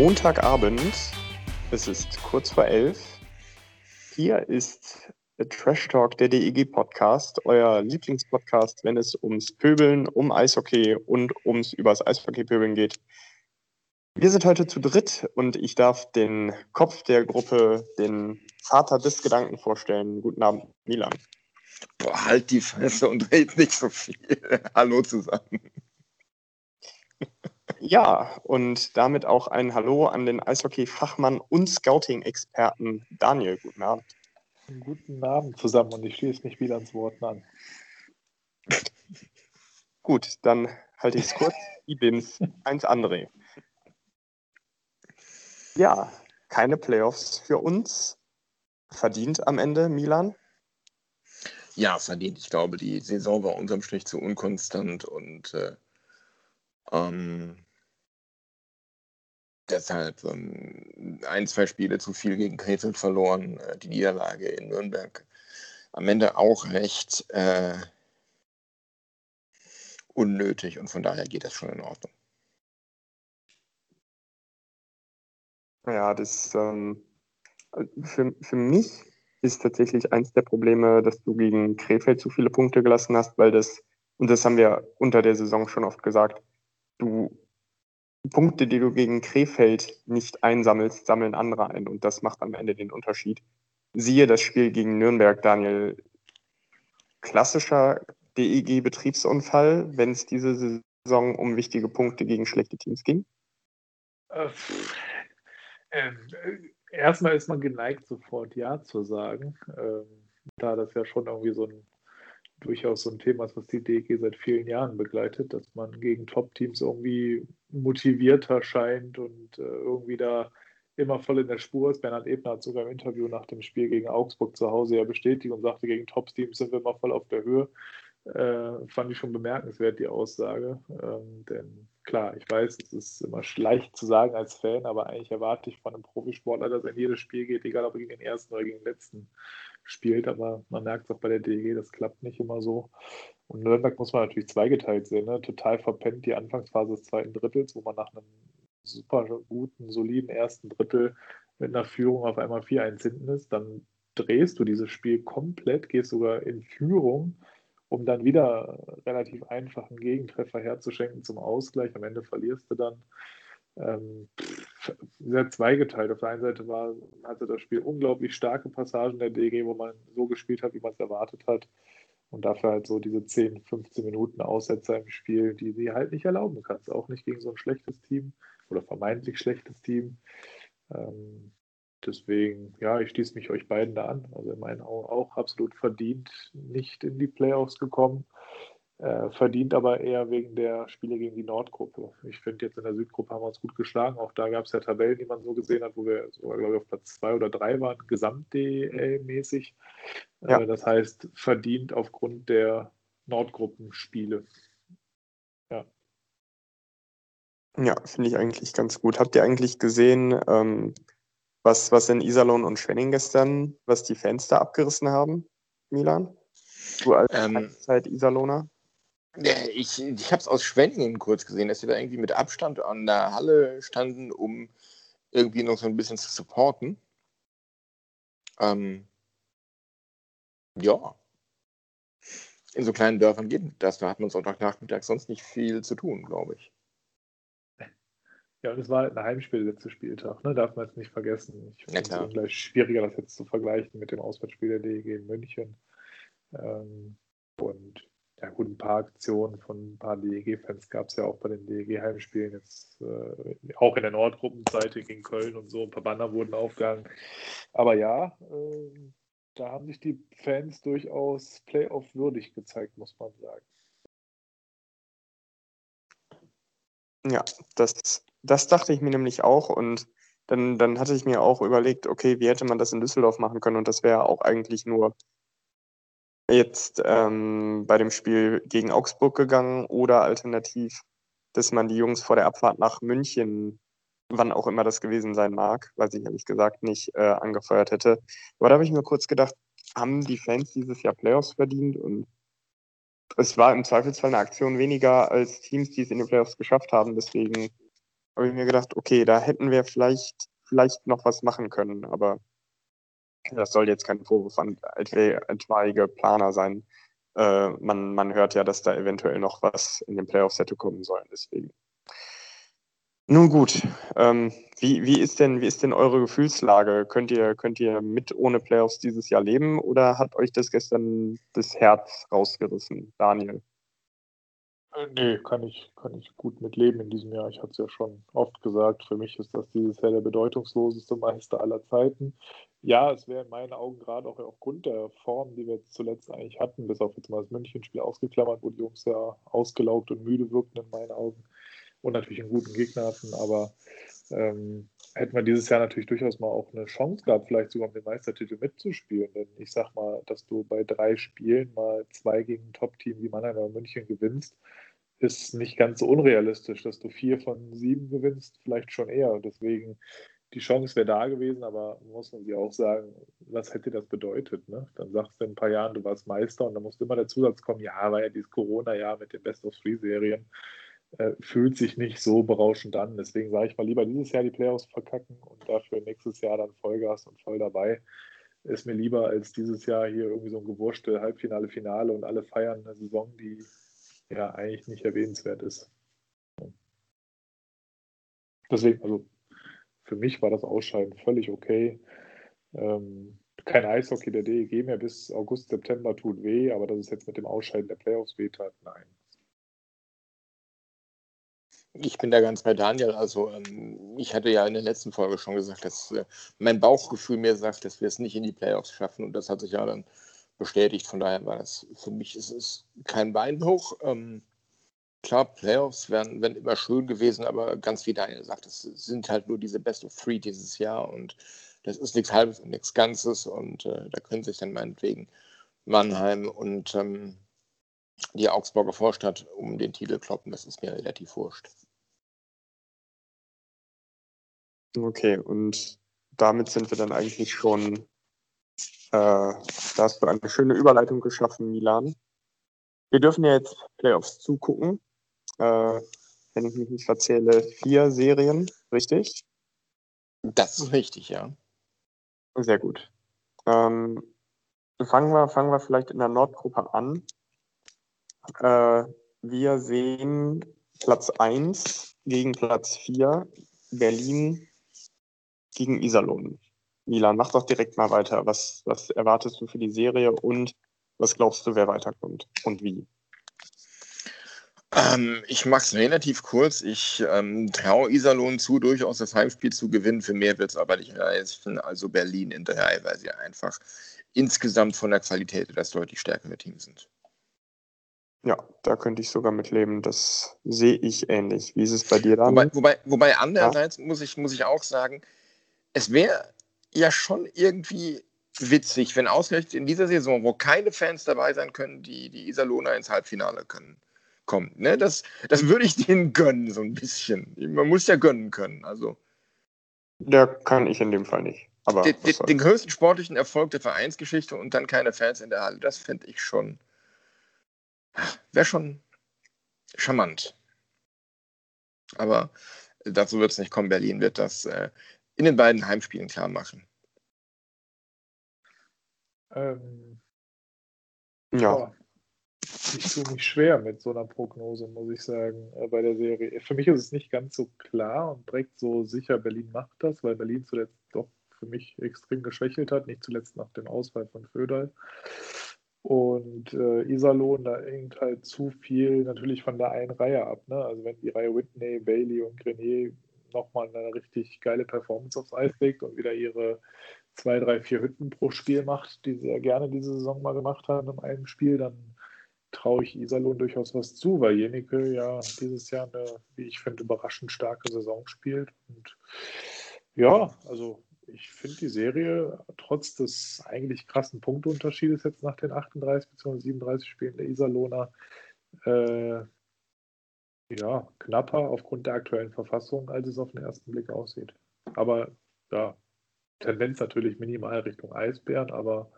Montagabend, es ist kurz vor elf. Hier ist Trash Talk, der DEG Podcast, euer Lieblingspodcast, wenn es ums Pöbeln, um Eishockey und ums übers Eishockey pöbeln geht. Wir sind heute zu dritt und ich darf den Kopf der Gruppe, den Vater des Gedanken vorstellen. Guten Abend, Milan. Boah, halt die Fresse und red nicht so viel. Hallo zusammen. Ja, und damit auch ein Hallo an den Eishockey-Fachmann und Scouting-Experten Daniel. Guten Abend. Guten Abend zusammen und ich schließe mich wieder ans Wort an. Gut, dann halte ich es kurz. Ibims 1 André. Ja, keine Playoffs für uns. Verdient am Ende, Milan? Ja, verdient. Ich glaube, die Saison war unterm Strich zu unkonstant und äh, ähm, deshalb ähm, ein, zwei Spiele zu viel gegen Krefeld verloren. Äh, die Niederlage in Nürnberg am Ende auch recht äh, unnötig und von daher geht das schon in Ordnung. Ja, das ähm, für, für mich ist tatsächlich eins der Probleme, dass du gegen Krefeld zu viele Punkte gelassen hast, weil das, und das haben wir unter der Saison schon oft gesagt, du Punkte, die du gegen Krefeld nicht einsammelst, sammeln andere ein und das macht am Ende den Unterschied. Siehe das Spiel gegen Nürnberg, Daniel. Klassischer DEG-Betriebsunfall, wenn es diese Saison um wichtige Punkte gegen schlechte Teams ging? Äh, äh, erstmal ist man geneigt, sofort Ja zu sagen, ähm, da das ja schon irgendwie so ein durchaus so ein Thema ist, was die DEG seit vielen Jahren begleitet, dass man gegen Top-Teams irgendwie motivierter scheint und äh, irgendwie da immer voll in der Spur ist. Bernhard Ebner hat sogar im Interview nach dem Spiel gegen Augsburg zu Hause ja bestätigt und sagte, gegen Top-Teams sind wir immer voll auf der Höhe. Äh, fand ich schon bemerkenswert, die Aussage. Ähm, denn klar, ich weiß, es ist immer leicht zu sagen als Fan, aber eigentlich erwarte ich von einem Profisportler, dass er in jedes Spiel geht, egal ob gegen den ersten oder gegen den letzten spielt, aber man merkt es auch bei der DEG, das klappt nicht immer so. Und Nürnberg muss man natürlich zweigeteilt sehen, ne? total verpennt die Anfangsphase des zweiten Drittels, wo man nach einem super guten, soliden ersten Drittel mit einer Führung auf einmal 4-1 hinten ist, dann drehst du dieses Spiel komplett, gehst sogar in Führung, um dann wieder relativ einfachen Gegentreffer herzuschenken zum Ausgleich. Am Ende verlierst du dann ähm, sehr zweigeteilt. Auf der einen Seite war, hatte das Spiel unglaublich starke Passagen der DG, wo man so gespielt hat, wie man es erwartet hat. Und dafür halt so diese 10, 15 Minuten Aussetzer im Spiel, die sie halt nicht erlauben kannst. Auch nicht gegen so ein schlechtes Team oder vermeintlich schlechtes Team. Ähm, deswegen, ja, ich schließe mich euch beiden da an. Also in meinen Augen auch absolut verdient nicht in die Playoffs gekommen. Äh, verdient aber eher wegen der Spiele gegen die Nordgruppe. Ich finde, jetzt in der Südgruppe haben wir uns gut geschlagen. Auch da gab es ja Tabellen, die man so gesehen hat, wo wir sogar, glaube ich, auf Platz zwei oder drei waren, gesamt-DL-mäßig. Ja. Äh, das heißt, verdient aufgrund der Nordgruppenspiele. Ja. Ja, finde ich eigentlich ganz gut. Habt ihr eigentlich gesehen, ähm, was, was in Iserlohn und Schwenning gestern, was die Fans da abgerissen haben, Milan? Du als ähm, Zeit Iserlohner? Ich, ich habe es aus Schwenningen kurz gesehen, dass sie da irgendwie mit Abstand an der Halle standen, um irgendwie noch so ein bisschen zu supporten. Ähm, ja. In so kleinen Dörfern geht das. Da hat man Sonntagnachmittag sonst nicht viel zu tun, glaube ich. Ja, und es war halt ein Heimspiel letzte Spieltag, ne? darf man jetzt nicht vergessen. Ich finde es gleich schwieriger, das jetzt zu vergleichen mit dem Auswärtsspiel der DEG in München. Ähm, und ja gut, ein paar Aktionen von ein paar DEG-Fans gab es ja auch bei den DEG-Heimspielen, jetzt äh, auch in der Nordgruppenseite gegen Köln und so, ein paar Banner wurden aufgehangen. Aber ja, äh, da haben sich die Fans durchaus Playoff würdig gezeigt, muss man sagen. Ja, das, das dachte ich mir nämlich auch und dann, dann hatte ich mir auch überlegt, okay, wie hätte man das in Düsseldorf machen können und das wäre auch eigentlich nur jetzt ähm, bei dem Spiel gegen Augsburg gegangen oder alternativ, dass man die Jungs vor der Abfahrt nach München, wann auch immer das gewesen sein mag, weiß ich ehrlich gesagt nicht, äh, angefeuert hätte. Aber da habe ich mir kurz gedacht, haben die Fans dieses Jahr Playoffs verdient und es war im Zweifelsfall eine Aktion weniger als Teams, die es in den Playoffs geschafft haben. Deswegen habe ich mir gedacht, okay, da hätten wir vielleicht, vielleicht noch was machen können, aber das soll jetzt kein Vorwurf an etwaige Planer sein. Äh, man, man hört ja, dass da eventuell noch was in den Playoffs hätte kommen sollen. Deswegen. Nun gut, ähm, wie, wie, ist denn, wie ist denn eure Gefühlslage? Könnt ihr, könnt ihr mit ohne Playoffs dieses Jahr leben oder hat euch das gestern das Herz rausgerissen, Daniel? Nee, kann ich, kann ich gut mitleben in diesem Jahr. Ich hatte es ja schon oft gesagt, für mich ist das dieses Jahr der bedeutungsloseste Meister aller Zeiten. Ja, es wäre in meinen Augen gerade auch aufgrund der Form, die wir zuletzt eigentlich hatten, bis auf jetzt mal das Münchenspiel ausgeklammert, wo die Jungs ja ausgelaugt und müde wirkten in meinen Augen und natürlich einen guten Gegner hatten, aber ähm, hätten wir dieses Jahr natürlich durchaus mal auch eine Chance gehabt, vielleicht sogar um den Meistertitel mitzuspielen. Denn ich sag mal, dass du bei drei Spielen mal zwei gegen ein Top-Team wie Mannheim oder München gewinnst, ist nicht ganz so unrealistisch. Dass du vier von sieben gewinnst, vielleicht schon eher. Und deswegen, die Chance wäre da gewesen, aber muss man sich auch sagen, was hätte das bedeutet? Ne? Dann sagst du in ein paar Jahren, du warst Meister und dann muss immer der Zusatz kommen, ja, war ja dieses Corona-Jahr mit den Best-of-Three-Serien äh, fühlt sich nicht so berauschend an. Deswegen sage ich mal lieber dieses Jahr die Playoffs verkacken und dafür nächstes Jahr dann Vollgas und voll dabei. Ist mir lieber als dieses Jahr hier irgendwie so ein Gewurstel, Halbfinale, Finale und alle feiern eine Saison, die ja eigentlich nicht erwähnenswert ist. Deswegen, also für mich war das Ausscheiden völlig okay. Ähm, kein Eishockey der DEG mehr bis August, September tut weh, aber dass es jetzt mit dem Ausscheiden der Playoffs wehtat, nein. Ich bin da ganz bei Daniel. Also ähm, ich hatte ja in der letzten Folge schon gesagt, dass äh, mein Bauchgefühl mir sagt, dass wir es nicht in die Playoffs schaffen und das hat sich ja dann bestätigt. Von daher war das für mich ist es kein Beinbruch. Ähm, klar, Playoffs wären, wären immer schön gewesen, aber ganz wie Daniel sagt, es sind halt nur diese Best of Three dieses Jahr und das ist nichts Halbes und nichts Ganzes und äh, da können sich dann meinetwegen Mannheim und ähm, die Augsburger Vorstadt um den Titel kloppen. Das ist mir relativ wurscht. Okay, und damit sind wir dann eigentlich schon, äh, da hast du eine schöne Überleitung geschaffen, Milan. Wir dürfen ja jetzt Playoffs zugucken. Äh, wenn ich mich nicht verzähle, vier Serien, richtig? Das ist richtig, ja. Sehr gut. Ähm, fangen, wir, fangen wir vielleicht in der Nordgruppe an. Äh, wir sehen Platz 1 gegen Platz 4, Berlin gegen Iserlohn. Milan, mach doch direkt mal weiter. Was, was erwartest du für die Serie und was glaubst du, wer weiterkommt und wie? Ähm, ich mache es relativ kurz. Ich ähm, traue Iserlohn zu, durchaus das Heimspiel zu gewinnen. Für mehr wird es aber nicht reichen. Also Berlin in drei, weil sie einfach insgesamt von der Qualität das deutlich stärkere Team sind. Ja, da könnte ich sogar mitleben. Das sehe ich ähnlich. Wie ist es bei dir dann? Wobei, wobei, wobei andererseits ja? muss, ich, muss ich auch sagen, es wäre ja schon irgendwie witzig, wenn ausgerechnet in dieser Saison, wo keine Fans dabei sein können, die, die Iserlohner ins Halbfinale können, kommt. Ne? Das, das würde ich denen gönnen, so ein bisschen. Man muss ja gönnen können. Also. Ja, kann ich in dem Fall nicht. Aber den, den, den größten sportlichen Erfolg der Vereinsgeschichte und dann keine Fans in der Halle, das fände ich schon Wäre schon charmant. Aber dazu wird es nicht kommen. Berlin wird das äh, in den beiden Heimspielen klar machen. Ähm, ja. Ich tue mich schwer mit so einer Prognose, muss ich sagen, äh, bei der Serie. Für mich ist es nicht ganz so klar und direkt so sicher, Berlin macht das, weil Berlin zuletzt doch für mich extrem geschwächelt hat, nicht zuletzt nach dem Ausfall von Föderl. Und äh, Iserlohn, da hängt halt zu viel natürlich von der einen Reihe ab. Ne? Also wenn die Reihe Whitney, Bailey und Grenier nochmal eine richtig geile Performance aufs Eis legt und wieder ihre zwei, drei, vier Hütten pro Spiel macht, die sie ja gerne diese Saison mal gemacht haben in einem Spiel, dann traue ich Iserlohn durchaus was zu, weil Jenike ja dieses Jahr eine, wie ich finde, überraschend starke Saison spielt. Und ja, also ich finde die Serie trotz des eigentlich krassen Punktunterschiedes jetzt nach den 38 bzw. 37 Spielen der Iserlohner äh, ja, knapper aufgrund der aktuellen Verfassung, als es auf den ersten Blick aussieht. Aber ja, Tendenz natürlich minimal Richtung Eisbären, aber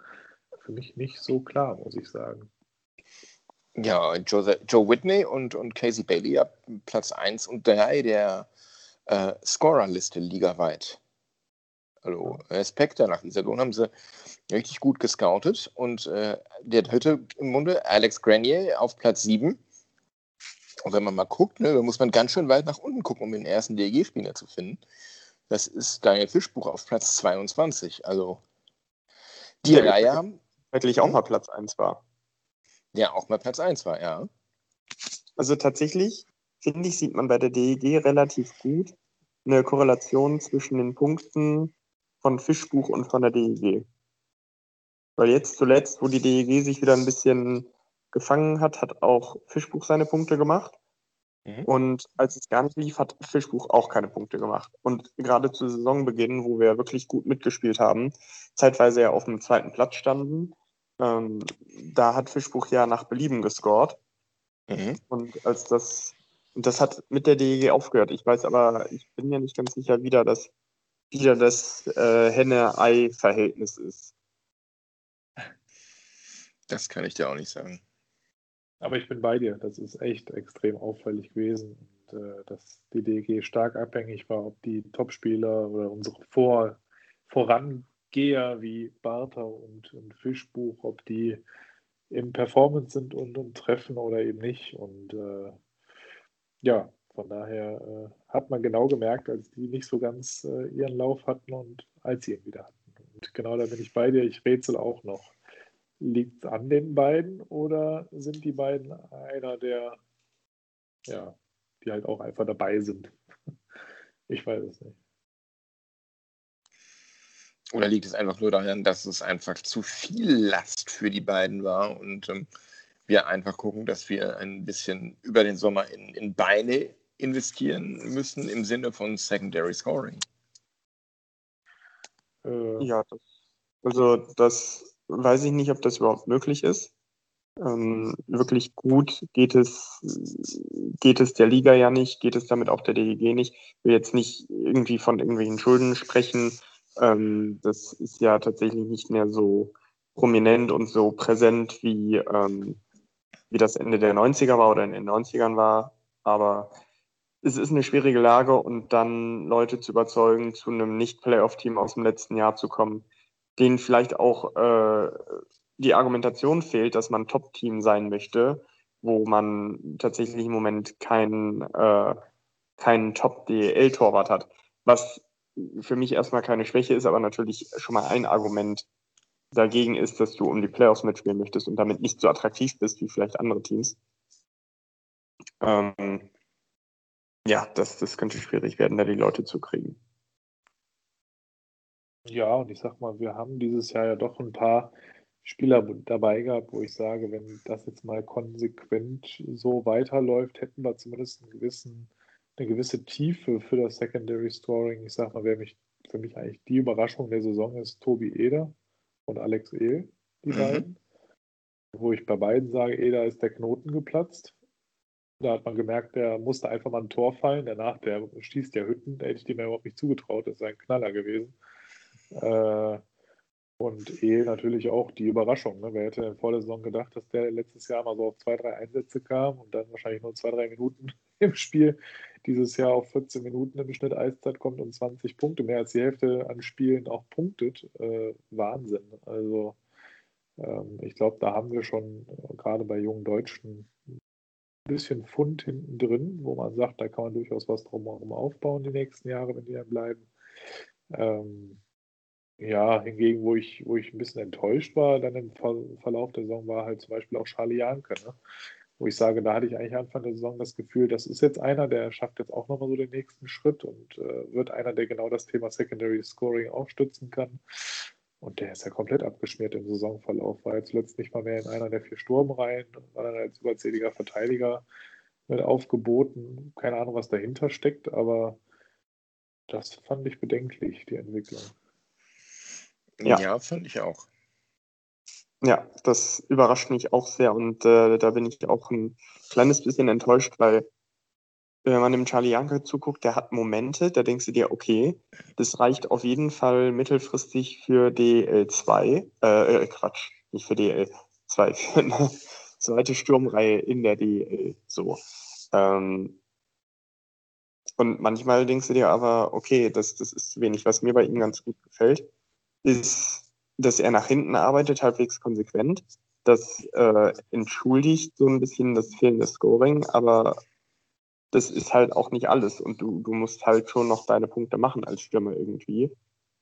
für mich nicht so klar, muss ich sagen. Ja, Joe, Joe Whitney und, und Casey Bailey ab Platz 1 und 3 der äh, Scorerliste ligaweit. Also Respekt da nach Iserlohn haben sie richtig gut gescoutet. Und äh, der dritte im Munde, Alex Grenier auf Platz 7. Und wenn man mal guckt, ne, da muss man ganz schön weit nach unten gucken, um den ersten DEG-Spieler zu finden. Das ist Daniel Fischbuch auf Platz 22. Also die ja, Reihe haben. Wirklich auch mal Platz 1 war. Ja, auch mal Platz 1 war, ja. Also tatsächlich, finde ich, sieht man bei der DEG relativ gut eine Korrelation zwischen den Punkten von Fischbuch und von der DEG. Weil jetzt zuletzt, wo die DEG sich wieder ein bisschen gefangen hat, hat auch Fischbuch seine Punkte gemacht. Mhm. Und als es gar nicht lief, hat Fischbuch auch keine Punkte gemacht. Und gerade zu Saisonbeginn, wo wir wirklich gut mitgespielt haben, zeitweise ja auf dem zweiten Platz standen, ähm, da hat Fischbuch ja nach Belieben gescored. Mhm. Und als das, und das hat mit der DEG aufgehört. Ich weiß aber, ich bin ja nicht ganz sicher, wie da das, wieder das äh, Henne-Ei-Verhältnis ist. Das kann ich dir auch nicht sagen. Aber ich bin bei dir. Das ist echt extrem auffällig gewesen. Und, äh, dass die DG stark abhängig war, ob die Topspieler oder unsere Vor Vorangeher wie Bartha und, und Fischbuch, ob die im Performance sind und, und treffen oder eben nicht. Und äh, ja, von daher äh, hat man genau gemerkt, als die nicht so ganz äh, ihren Lauf hatten und als sie ihn wieder hatten. Und genau da bin ich bei dir. Ich rätsel auch noch. Liegt es an den beiden oder sind die beiden einer der, ja, die halt auch einfach dabei sind? Ich weiß es nicht. Oder liegt es einfach nur daran, dass es einfach zu viel Last für die beiden war und ähm, wir einfach gucken, dass wir ein bisschen über den Sommer in, in Beine investieren müssen im Sinne von Secondary Scoring? Äh, ja, das, also das weiß ich nicht, ob das überhaupt möglich ist. Ähm, wirklich gut geht es, geht es der Liga ja nicht, geht es damit auch der DEG nicht. Ich will jetzt nicht irgendwie von irgendwelchen Schulden sprechen. Ähm, das ist ja tatsächlich nicht mehr so prominent und so präsent, wie, ähm, wie das Ende der 90er war oder in den 90ern war. Aber es ist eine schwierige Lage und dann Leute zu überzeugen, zu einem Nicht-Playoff-Team aus dem letzten Jahr zu kommen, denen vielleicht auch äh, die Argumentation fehlt, dass man Top-Team sein möchte, wo man tatsächlich im Moment keinen äh, keinen Top-DL-Torwart hat. Was für mich erstmal keine Schwäche ist, aber natürlich schon mal ein Argument dagegen ist, dass du um die Playoffs mitspielen möchtest und damit nicht so attraktiv bist wie vielleicht andere Teams. Ähm, ja, das, das könnte schwierig werden, da die Leute zu kriegen. Ja, und ich sag mal, wir haben dieses Jahr ja doch ein paar Spieler dabei gehabt, wo ich sage, wenn das jetzt mal konsequent so weiterläuft, hätten wir zumindest einen gewissen, eine gewisse Tiefe für das Secondary Scoring. Ich sag mal, wer mich für mich eigentlich die Überraschung der Saison ist, Tobi Eder und Alex Ehl, die mhm. beiden. Wo ich bei beiden sage, Eder ist der Knoten geplatzt. Da hat man gemerkt, der musste einfach mal ein Tor fallen. Danach, der schießt ja Hütten, da hätte ich dem ja überhaupt nicht zugetraut. Das ist ein Knaller gewesen. Äh, und eh natürlich auch die Überraschung. Ne? Wer hätte vor der Saison gedacht, dass der letztes Jahr mal so auf zwei, drei Einsätze kam und dann wahrscheinlich nur zwei, drei Minuten im Spiel dieses Jahr auf 14 Minuten im Schnitt Eiszeit kommt und 20 Punkte, mehr als die Hälfte an Spielen auch punktet. Äh, Wahnsinn. Also ähm, ich glaube, da haben wir schon äh, gerade bei jungen Deutschen bisschen Fund hinten drin, wo man sagt, da kann man durchaus was drumherum aufbauen die nächsten Jahre, wenn die dann bleiben. Ähm, ja, hingegen, wo ich, wo ich ein bisschen enttäuscht war, dann im Verlauf der Saison war halt zum Beispiel auch Charlie Janke, ne? wo ich sage, da hatte ich eigentlich Anfang der Saison das Gefühl, das ist jetzt einer, der schafft jetzt auch nochmal so den nächsten Schritt und äh, wird einer, der genau das Thema Secondary Scoring auch stützen kann. Und der ist ja komplett abgeschmiert im Saisonverlauf. War jetzt zuletzt nicht mal mehr in einer der vier Sturmreihen, war dann als überzähliger Verteidiger mit aufgeboten. Keine Ahnung, was dahinter steckt, aber das fand ich bedenklich, die Entwicklung. Ja, ja fand ich auch. Ja, das überrascht mich auch sehr und äh, da bin ich auch ein kleines bisschen enttäuscht, weil wenn man dem Charlie Janke zuguckt, der hat Momente, da denkst du dir, okay, das reicht auf jeden Fall mittelfristig für DL2, äh, äh, Quatsch, nicht für DL2, für eine zweite Sturmreihe in der DL, so. Ähm, und manchmal denkst du dir aber, okay, das, das ist zu wenig. Was mir bei ihm ganz gut gefällt, ist, dass er nach hinten arbeitet, halbwegs konsequent. Das äh, entschuldigt so ein bisschen das fehlende Scoring, aber das ist halt auch nicht alles und du, du musst halt schon noch deine Punkte machen als Stürmer irgendwie.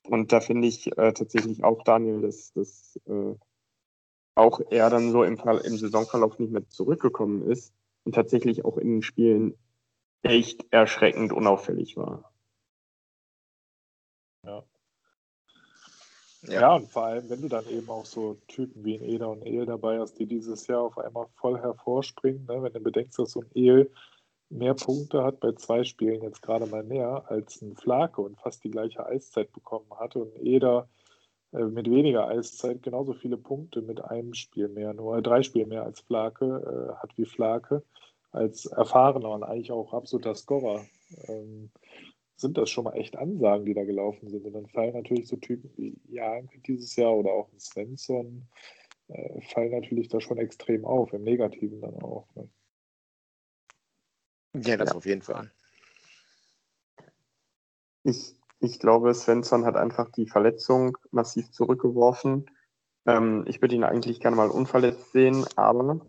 Und da finde ich äh, tatsächlich auch, Daniel, dass, dass äh, auch er dann so im, Fall, im Saisonverlauf nicht mehr zurückgekommen ist und tatsächlich auch in den Spielen echt erschreckend unauffällig war. Ja. Ja. ja, und vor allem, wenn du dann eben auch so Typen wie ein Eder und El dabei hast, die dieses Jahr auf einmal voll hervorspringen, ne? wenn du bedenkst, dass so ein El mehr Punkte hat bei zwei Spielen jetzt gerade mal mehr als ein Flake und fast die gleiche Eiszeit bekommen hatte und Eder äh, mit weniger Eiszeit genauso viele Punkte mit einem Spiel mehr, nur drei Spiele mehr als Flake äh, hat wie Flake als erfahrener und eigentlich auch absoluter Scorer. Ähm, sind das schon mal echt Ansagen, die da gelaufen sind. Und dann fallen natürlich so Typen wie Janke dieses Jahr oder auch Svensson, äh, fallen natürlich da schon extrem auf, im Negativen dann auch. Ne? Ja, das ja. auf jeden Fall. Ich, ich glaube, Svensson hat einfach die Verletzung massiv zurückgeworfen. Ähm, ich würde ihn eigentlich gerne mal unverletzt sehen, aber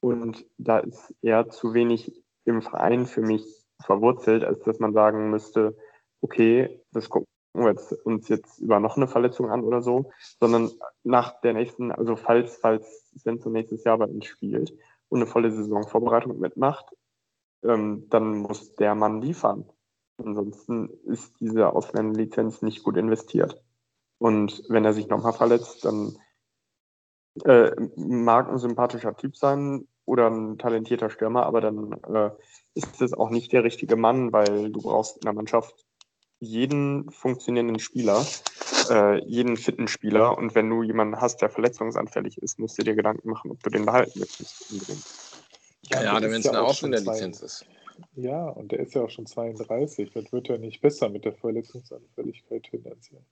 und da ist er zu wenig im Verein für mich verwurzelt, als dass man sagen müsste, okay, das gucken wir jetzt, uns jetzt über noch eine Verletzung an oder so, sondern nach der nächsten, also falls, falls Svensson nächstes Jahr bei uns spielt und eine volle Saisonvorbereitung mitmacht, ähm, dann muss der Mann liefern. Ansonsten ist diese Ausländerlizenz nicht gut investiert. Und wenn er sich nochmal verletzt, dann äh, mag ein sympathischer Typ sein oder ein talentierter Stürmer, aber dann äh, ist es auch nicht der richtige Mann, weil du brauchst in der Mannschaft jeden funktionierenden Spieler, äh, jeden fitten Spieler. Und wenn du jemanden hast, der verletzungsanfällig ist, musst du dir Gedanken machen, ob du den behalten willst. Unbedingt. Ja, ja wenn es eine Ausländerlizenz ist. Ja, und der ist ja auch schon 32. Das wird ja nicht besser mit der Verletzungsanfälligkeit tendenziell.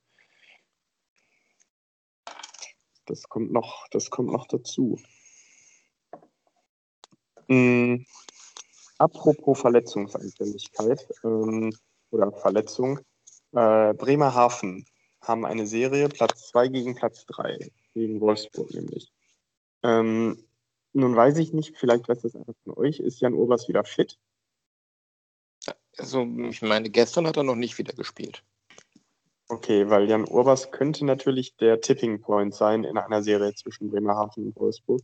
Das kommt noch, das kommt noch dazu. Mhm. Apropos Verletzungsanfälligkeit ähm, oder Verletzung. Äh, Bremerhaven haben eine Serie, Platz 2 gegen Platz 3, gegen Wolfsburg nämlich. Ähm, nun weiß ich nicht, vielleicht weiß das einer von euch, ist Jan Obers wieder fit? Also, ich meine, gestern hat er noch nicht wieder gespielt. Okay, weil Jan Urbas könnte natürlich der Tipping Point sein in einer Serie zwischen Bremerhaven und Wolfsburg.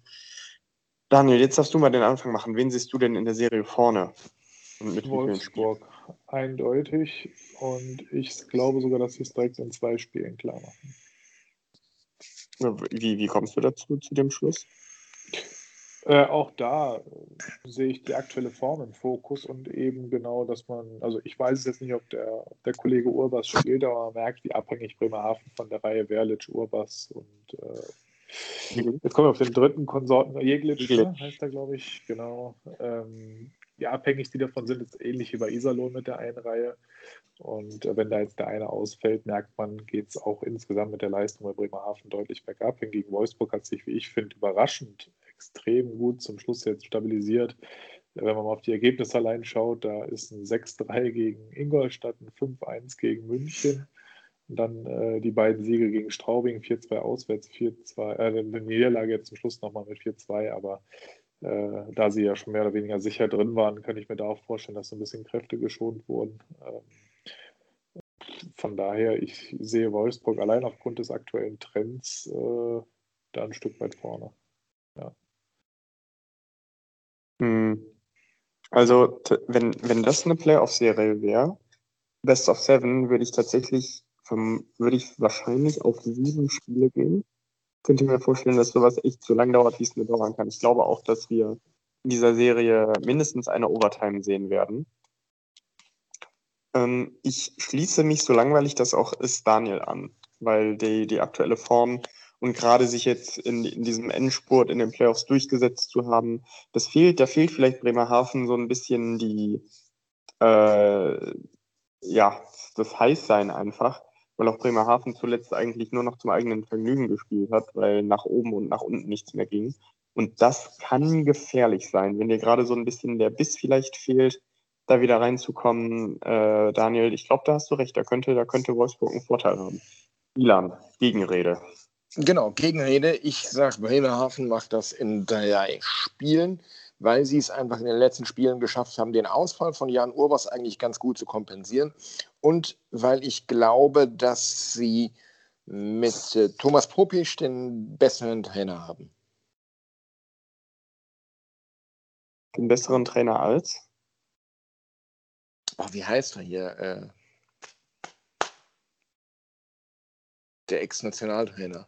Daniel, jetzt darfst du mal den Anfang machen. Wen siehst du denn in der Serie vorne? Und mit Wolfsburg, eindeutig. Und ich glaube sogar, dass sie es direkt in zwei Spielen klar machen. Wie, wie kommst du dazu, zu dem Schluss? Äh, auch da äh, sehe ich die aktuelle Form im Fokus und eben genau, dass man, also ich weiß jetzt nicht, ob der, ob der Kollege Urbas spielt, aber man merkt, wie abhängig Bremerhaven von der Reihe Werlic, Urbas und äh, Jetzt kommen wir auf den dritten Konsorten, Jeglitsch, ne, heißt er, glaube ich, genau. Ähm, wie abhängig die davon sind, ist ähnlich wie bei Iserlohn mit der einen Reihe. Und äh, wenn da jetzt der eine ausfällt, merkt man, geht es auch insgesamt mit der Leistung bei Bremerhaven deutlich bergab. Hingegen Wolfsburg hat sich, wie ich finde, überraschend extrem gut zum Schluss jetzt stabilisiert. Wenn man mal auf die Ergebnisse allein schaut, da ist ein 6-3 gegen Ingolstadt, ein 5-1 gegen München. Und dann äh, die beiden Siege gegen Straubing, 4-2 auswärts, 4-2, äh, eine Niederlage jetzt zum Schluss nochmal mit 4-2, aber äh, da sie ja schon mehr oder weniger sicher drin waren, kann ich mir da auch vorstellen, dass so ein bisschen Kräfte geschont wurden. Ähm, von daher, ich sehe Wolfsburg allein aufgrund des aktuellen Trends äh, da ein Stück weit vorne. Also, wenn, wenn das eine Playoff-Serie wäre, Best of Seven, würde ich tatsächlich würde ich wahrscheinlich auf sieben Spiele gehen. Könnte mir vorstellen, dass sowas echt so lang dauert, wie es mir dauern kann. Ich glaube auch, dass wir in dieser Serie mindestens eine Overtime sehen werden. Ähm, ich schließe mich, so langweilig das auch ist, Daniel an, weil die, die aktuelle Form und gerade sich jetzt in, in diesem Endspurt in den Playoffs durchgesetzt zu haben, das fehlt, da fehlt vielleicht Bremerhaven so ein bisschen die, äh, ja, das Heißsein einfach, weil auch Bremerhaven zuletzt eigentlich nur noch zum eigenen Vergnügen gespielt hat, weil nach oben und nach unten nichts mehr ging. Und das kann gefährlich sein, wenn dir gerade so ein bisschen der Biss vielleicht fehlt, da wieder reinzukommen. Äh, Daniel, ich glaube, da hast du recht, da könnte, da könnte Wolfsburg einen Vorteil haben. Milan, Gegenrede. Genau, Gegenrede. Ich sage, Bremerhaven macht das in drei Spielen, weil sie es einfach in den letzten Spielen geschafft haben, den Ausfall von Jan Urbers eigentlich ganz gut zu kompensieren. Und weil ich glaube, dass sie mit äh, Thomas Popisch den besseren Trainer haben. Den besseren Trainer als? Oh, wie heißt er hier? Äh, der Ex-Nationaltrainer.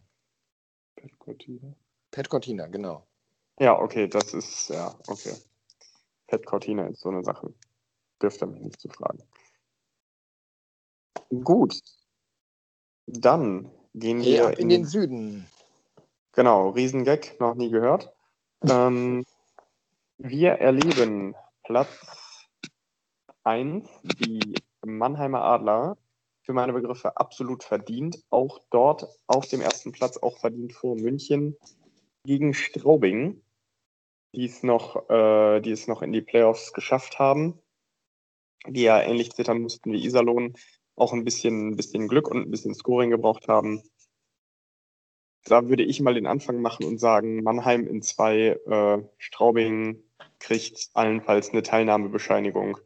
Pat Cortina. Pat Cortina, genau. Ja, okay, das ist, ja, okay. Pat Cortina ist so eine Sache. Dürfte mich nicht zu fragen. Gut. Dann gehen Hey, wir ab in den Süden. Genau, Riesengag, noch nie gehört. Ähm, wir erleben Platz 1, die Mannheimer Adler, für meine Begriffe absolut verdient. Auch dort auf dem ersten Platz, auch verdient vor München gegen Straubing, die es noch, äh, die es noch in die Playoffs geschafft haben, die ja ähnlich zittern mussten wie Iserlohn, auch ein bisschen, ein bisschen Glück und ein bisschen Scoring gebraucht haben. Da würde ich mal den Anfang machen und sagen, Mannheim in zwei, äh, Straubing kriegt allenfalls eine Teilnahmebescheinigung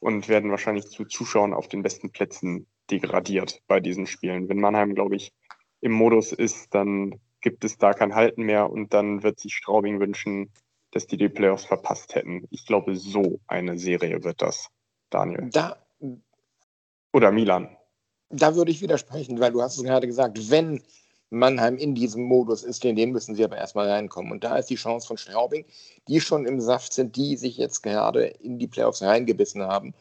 und werden wahrscheinlich zu Zuschauern auf den besten Plätzen degradiert bei diesen Spielen. Wenn Mannheim, glaube ich, im Modus ist, dann gibt es da kein Halten mehr und dann wird sich Straubing wünschen, dass die die Playoffs verpasst hätten. Ich glaube, so eine Serie wird das, Daniel. Da, Oder Milan. da würde ich widersprechen, weil du hast es gerade gesagt, wenn Mannheim in diesem Modus ist, in den müssen sie aber erstmal reinkommen. Und da ist die Chance von Straubing, die schon im Saft sind, die sich jetzt gerade in die Playoffs reingebissen haben.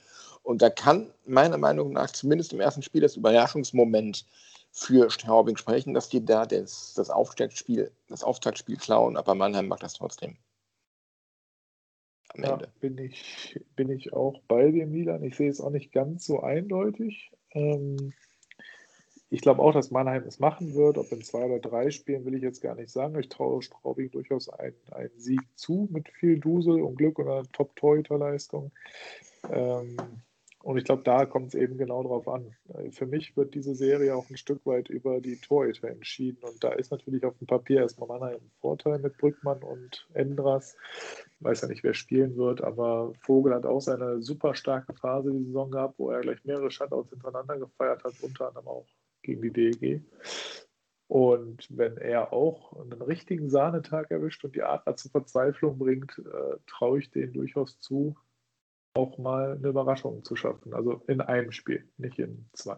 Und da kann meiner Meinung nach zumindest im ersten Spiel das Überraschungsmoment für Straubing sprechen, dass die da das, das Auftaktspiel, das Auftaktspiel klauen, aber Mannheim macht das trotzdem. Am Ja, Ende. bin ich, bin ich auch bei dir, Milan. Ich sehe es auch nicht ganz so eindeutig. Ähm, ich glaube auch, dass Mannheim es machen wird. Ob in zwei oder drei Spielen, will ich jetzt gar nicht sagen. Ich traue Straubing durchaus einen, einen Sieg zu mit viel Dusel und Glück und einer Top-Torhüter-Leistung. Ähm, und ich glaube, da kommt es eben genau drauf an. Äh, Für mich wird diese Serie auch ein Stück weit über die Torhüter entschieden. Und da ist natürlich auf dem Papier erstmal Mannheim ein Vorteil mit Brückmann und Endras. Ich weiß ja nicht, wer spielen wird, aber Vogel hat auch seine super starke Phase die Saison gehabt, wo er gleich mehrere Shutouts hintereinander gefeiert hat, unter anderem auch gegen die DEG. Und wenn er auch einen richtigen Sahnetag erwischt und die Adler zur Verzweiflung bringt, äh, traue ich denen durchaus zu, auch mal eine Überraschung zu schaffen. Also in einem Spiel, nicht in zwei.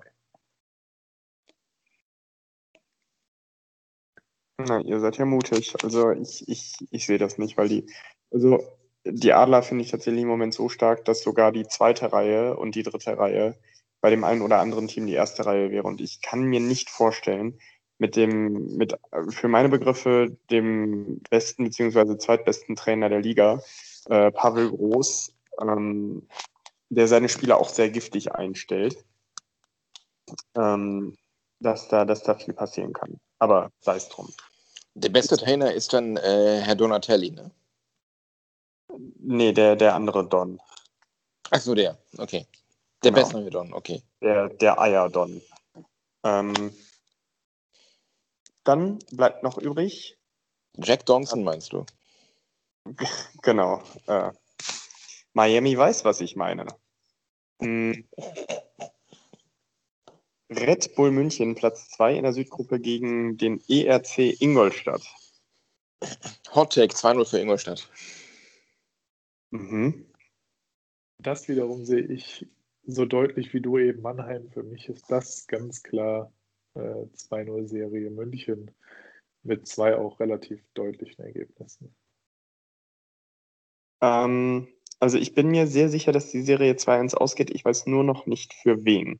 Na, ihr seid ja mutig. Also ich, ich, ich sehe das nicht, weil die, also die Adler finde ich tatsächlich im Moment so stark, dass sogar die zweite Reihe und die dritte Reihe bei dem einen oder anderen Team die erste Reihe wäre. Und ich kann mir nicht vorstellen, mit dem, mit für meine Begriffe dem besten beziehungsweise zweitbesten Trainer der Liga, äh, Pavel Groß, ähm, der seine Spieler auch sehr giftig einstellt, ähm, dass da, dass da viel passieren kann. Aber sei es drum. Der beste Trainer ist dann äh, Herr Donatelli, ne? Nee, der, der andere Don. Ach so, der. Okay. Der Genau. bessere Don, okay. Der, der Eier-Don. Ähm, dann bleibt noch übrig, Jack Donson meinst du? genau, äh, Miami weiß, was ich meine. Hm. Red Bull München, Platz 2 in der Südgruppe gegen den ERC Ingolstadt. Hot Take 2-0 für Ingolstadt. Mhm. Das wiederum sehe ich so deutlich wie du eben Mannheim. Für mich ist das ganz klar äh, 2-0-Serie München mit zwei auch relativ deutlichen Ergebnissen. Ähm, also ich bin mir sehr sicher, dass die Serie 2-1 ausgeht. Ich weiß nur noch nicht für wen.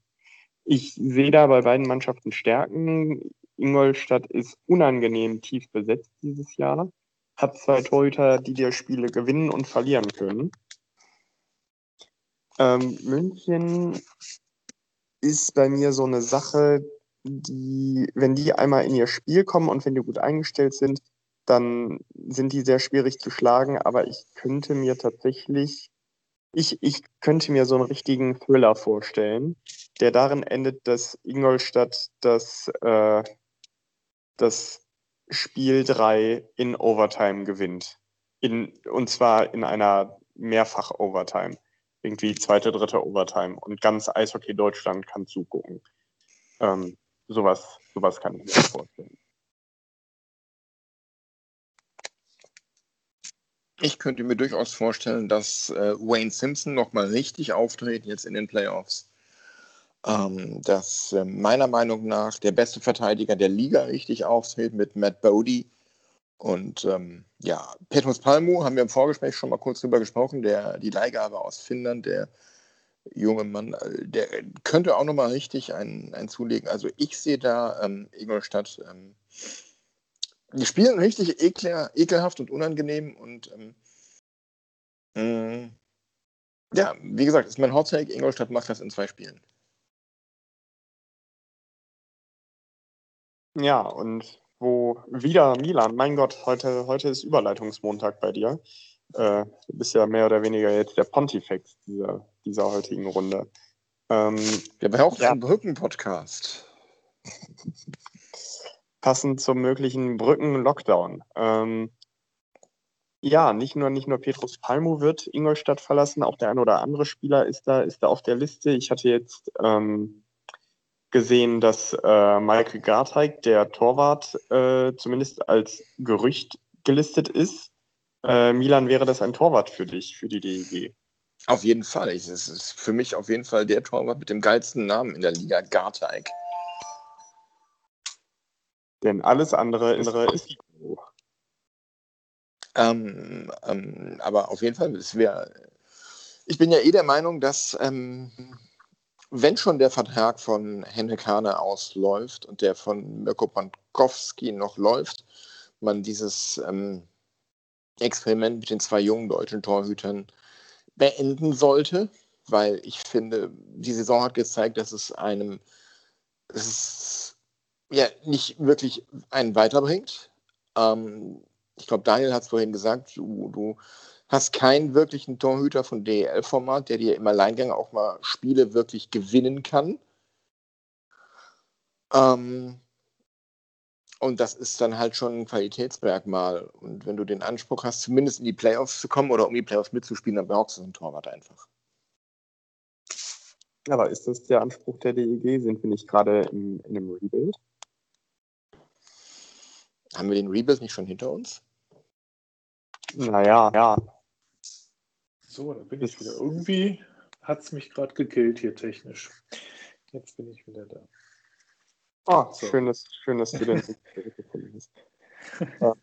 Ich sehe da bei beiden Mannschaften Stärken. Ingolstadt ist unangenehm tief besetzt dieses Jahr, hat zwei Torhüter, die dir Spiele gewinnen und verlieren können. Ähm, München ist bei mir so eine Sache, die, wenn die einmal in ihr Spiel kommen und wenn die gut eingestellt sind, dann sind die sehr schwierig zu schlagen. Aber ich könnte mir tatsächlich, ich, ich könnte mir so einen richtigen Thriller vorstellen, der darin endet, dass Ingolstadt das, äh, das Spiel 3 in Overtime gewinnt. In, und zwar in einer Mehrfach-Overtime irgendwie zweite, dritte Overtime und ganz Eishockey Deutschland kann zugucken. Ähm, sowas, sowas kann ich mir vorstellen. Ich könnte mir durchaus vorstellen, dass äh, Wayne Simpson nochmal richtig auftritt jetzt in den Playoffs. Ähm, dass äh, meiner Meinung nach der beste Verteidiger der Liga richtig auftritt mit Matt Bodie und ähm, ja, Petrus Palmu haben wir im Vorgespräch schon mal kurz drüber gesprochen, der die Leihgabe aus Finnland, der junge Mann, äh, der könnte auch nochmal richtig einen, einen zulegen. Also ich sehe da ähm, Ingolstadt, ähm, die spielen richtig ekler, ekelhaft und unangenehm und ähm, mh, ja, wie gesagt, ist mein Hot Take, Ingolstadt macht das in zwei Spielen. Ja, und wo wieder Milan, mein Gott, heute, heute ist Überleitungsmontag bei dir. Äh, du bist ja mehr oder weniger jetzt der Pontifex dieser, dieser heutigen Runde. Ähm, ja auch ja. einen Brücken-Podcast. Passend zum möglichen Brücken-Lockdown. Ähm, ja, nicht nur, nicht nur Petrus Palmu wird Ingolstadt verlassen, auch der ein oder andere Spieler ist da, ist da auf der Liste. Ich hatte jetzt ähm, gesehen, dass äh, Michael Garteig, der Torwart, äh, zumindest als Gerücht gelistet ist. Äh, Milan, wäre das ein Torwart für dich, für die DEG? Auf jeden Fall. Es ist für mich auf jeden Fall der Torwart mit dem geilsten Namen in der Liga, Garteig. Denn alles andere ist, ist ähm, ähm, aber auf jeden Fall, es wäre. Ich bin ja eh der Meinung, dass ähm, wenn schon der Vertrag von Henrik Hane ausläuft und der von Mirko Pankowski noch läuft, man dieses ähm, Experiment mit den zwei jungen deutschen Torhütern beenden sollte, weil ich finde, die Saison hat gezeigt, dass es einem dass es ja nicht wirklich einen weiterbringt. Ähm, ich glaube, Daniel hat es vorhin gesagt, du, du hast keinen wirklichen Torhüter von DEL-Format, der dir im Alleingang auch mal Spiele wirklich gewinnen kann. Ähm, und das ist dann halt schon ein Qualitätsmerkmal. Und wenn du den Anspruch hast, zumindest in die Playoffs zu kommen oder um die Playoffs mitzuspielen, dann brauchst du einen Torwart einfach. Aber ist das der Anspruch der DEG? Sind wir nicht gerade in, in einem Rebuild? Haben wir den Rebuild nicht schon hinter uns? Naja, ja. So, da bin ich wieder. Irgendwie hat es mich gerade gekillt hier technisch. Jetzt bin ich wieder da. Oh, so. schön, dass, schön, dass du den gefunden hast. Ähm,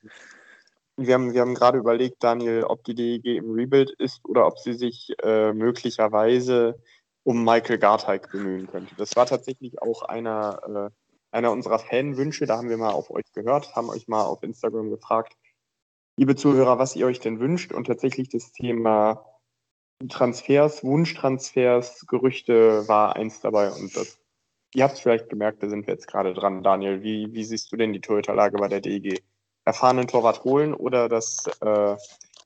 wir haben, wir haben gerade überlegt, Daniel, ob die DEG im Rebuild ist oder ob sie sich äh, möglicherweise um Michael Garteig bemühen könnte. Das war tatsächlich auch einer, äh, einer unserer Fanwünsche. Da haben wir mal auf euch gehört, haben euch mal auf Instagram gefragt, liebe Zuhörer, was ihr euch denn wünscht. Und tatsächlich das Thema Transfers, Wunschtransfers, Gerüchte war eins dabei und das, ihr habt es vielleicht gemerkt, da sind wir jetzt gerade dran. Daniel, wie, wie siehst du denn die Torhüterlage bei der DEG? Erfahrenen Torwart holen oder das äh,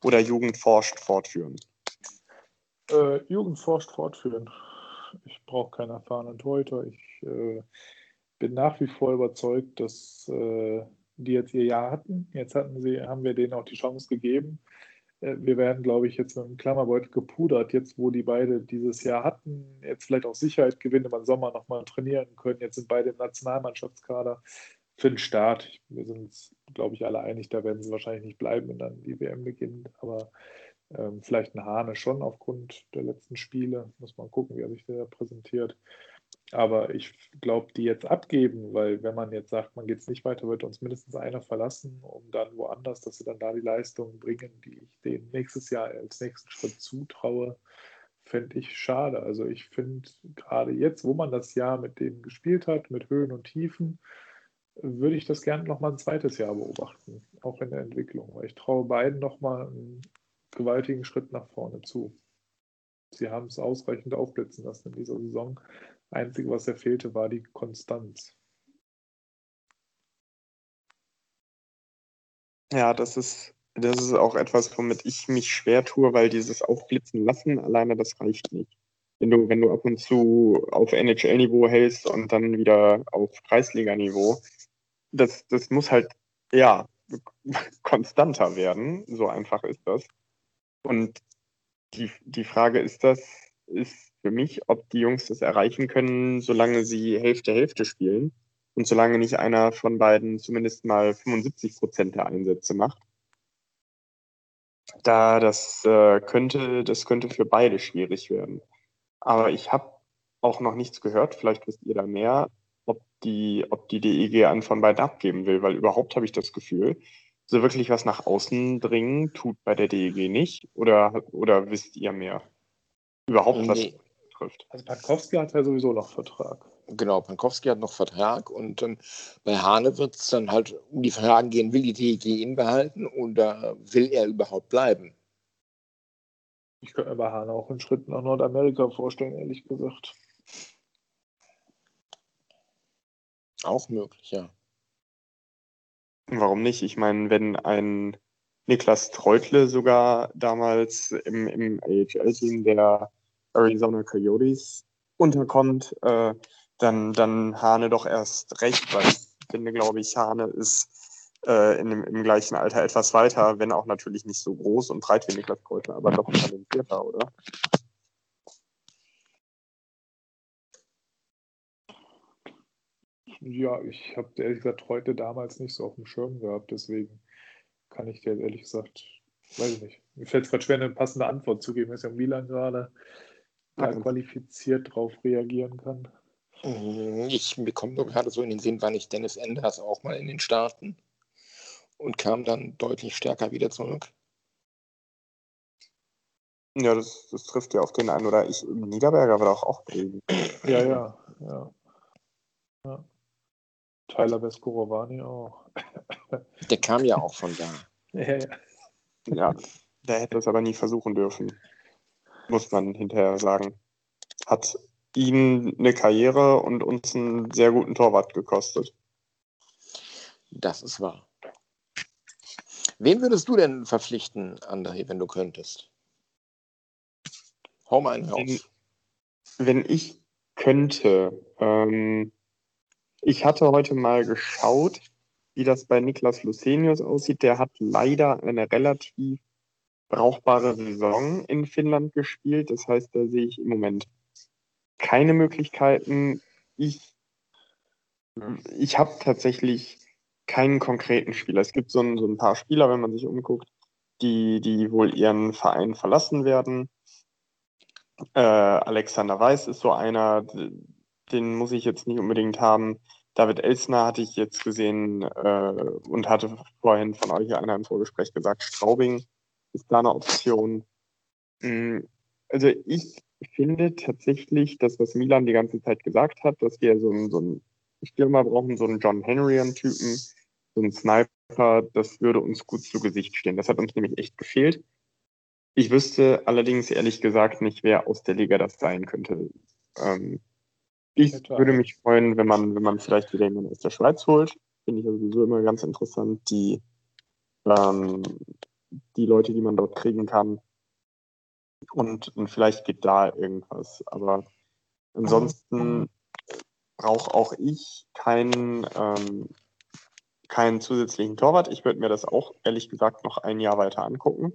oder Jugend forscht fortführen? Äh, Jugend forscht fortführen. Ich brauche keinen erfahrenen Torhüter. Ich äh, bin nach wie vor überzeugt, dass äh, die jetzt ihr Jahr hatten. Jetzt hatten sie, haben wir denen auch die Chance gegeben. Äh, wir werden, glaube ich, jetzt mit dem Klammerbeutel gepudert, jetzt wo die beide dieses Jahr hatten, jetzt vielleicht auch Sicherheit gewinnen, im Sommer nochmal trainieren können. Jetzt sind beide im Nationalmannschaftskader für den Start. Wir sind uns, glaube ich, alle einig, da werden sie wahrscheinlich nicht bleiben, wenn dann die WM beginnt. Aber Ähm, vielleicht ein Hane schon aufgrund der letzten Spiele. Muss man gucken, wie er sich da präsentiert. Aber ich glaube, die jetzt abgeben, weil wenn man jetzt sagt, man geht es nicht weiter, wird uns mindestens einer verlassen, um dann woanders, dass sie dann da die Leistungen bringen, die ich denen nächstes Jahr als nächsten Schritt zutraue, fände ich schade. Also ich finde gerade jetzt, wo man das Jahr mit denen gespielt hat, mit Höhen und Tiefen, würde ich das gerne nochmal ein zweites Jahr beobachten, auch in der Entwicklung, weil ich traue beiden nochmal einen gewaltigen Schritt nach vorne zu. Sie haben es ausreichend aufblitzen lassen in dieser Saison. Einzige, was er fehlte, war die Konstanz. Ja, das ist, das ist auch etwas, womit ich mich schwer tue, weil dieses Aufblitzen lassen alleine, das reicht nicht. Wenn du, wenn du ab und zu auf NHL-Niveau hältst und dann wieder auf Kreisliga-Niveau, das, das muss halt, ja, konstanter werden. So einfach ist das. Und die, die Frage ist das, ist für mich, ob die Jungs das erreichen können, solange sie Hälfte Hälfte spielen und solange nicht einer von beiden zumindest mal 75 Prozent der Einsätze macht. Da das äh, könnte, das könnte für beide schwierig werden. Aber ich habe auch noch nichts gehört, vielleicht wisst ihr da mehr, ob die, ob die DEG einen von beiden abgeben will, weil überhaupt habe ich das Gefühl, so wirklich was nach außen dringen tut bei der DEG nicht. Oder, oder wisst ihr mehr? Überhaupt was Nee. betrifft. Also Pankowski hat ja sowieso noch Vertrag. Genau, Pankowski hat noch Vertrag und ähm, bei Hane wird es dann halt um die Fragen gehen, will die DEG ihn behalten oder will er überhaupt bleiben? Ich könnte mir bei Hahn auch einen Schritt nach Nordamerika vorstellen, ehrlich gesagt. Auch möglich, ja. Warum nicht? Ich meine, wenn ein Niklas Treutle sogar damals im, im AHL-Team der Arizona Coyotes unterkommt, äh, dann, dann Hane doch erst recht, weil ich finde, glaube ich, Hane ist äh, in dem, im gleichen Alter etwas weiter, wenn auch natürlich nicht so groß und breit wie Niklas Treutle, aber doch talentierter, oder? Ja, ich habe ehrlich gesagt heute damals nicht so auf dem Schirm gehabt, deswegen kann ich dir ehrlich gesagt, weiß ich nicht. Mir fällt es gerade schwer, eine passende Antwort zu geben, dass ja Milan gerade da qualifiziert drauf reagieren kann. Mhm, Ich mir kommt nur gerade so in den Sinn, war nicht Dennis Enders auch mal in den Staaten und kam dann deutlich stärker wieder zurück. Ja, das, das trifft ja auf den einen oder ich. Niederberger war doch auch Bremen. Ja, ja, ja. ja. Tyler Vescorovani auch. Der kam ja auch von da. Ja, ja. Ja, der hätte es aber nie versuchen dürfen. Muss man hinterher sagen. Hat ihn eine Karriere und uns einen sehr guten Torwart gekostet. Das ist wahr. Wen würdest du denn verpflichten, André, wenn du könntest? Hau mal einen Wenn- raus. Wenn ich könnte, ähm, ich hatte heute mal geschaut, wie das bei Niklas Lucenius aussieht. Der hat leider eine relativ brauchbare Saison in Finnland gespielt. Das heißt, da sehe ich im Moment keine Möglichkeiten. Ich, ich habe tatsächlich keinen konkreten Spieler. Es gibt so ein, so ein paar Spieler, wenn man sich umguckt, die, die wohl ihren Verein verlassen werden. Äh, Alexander Weiß ist so einer, den muss ich jetzt nicht unbedingt haben. David Elsner hatte ich jetzt gesehen äh, und hatte vorhin von euch einer im Vorgespräch gesagt, Straubing ist da eine Option. Mm, Also ich finde tatsächlich das, was Milan die ganze Zeit gesagt hat, dass wir so einen, so einen Stürmer brauchen, so einen John Henry-Typen, so einen Sniper, das würde uns gut zu Gesicht stehen. Das hat uns nämlich echt gefehlt. Ich wüsste allerdings ehrlich gesagt nicht, wer aus der Liga das sein könnte. Ähm, ich Etwa. würde mich freuen, wenn man, wenn man vielleicht wieder jemanden aus der Schweiz holt. Finde ich sowieso immer ganz interessant, die, ähm, die Leute, die man dort kriegen kann. Und, und vielleicht geht da irgendwas. Aber ansonsten brauche auch ich keinen, ähm, keinen zusätzlichen Torwart. Ich würde mir das auch ehrlich gesagt noch ein Jahr weiter angucken.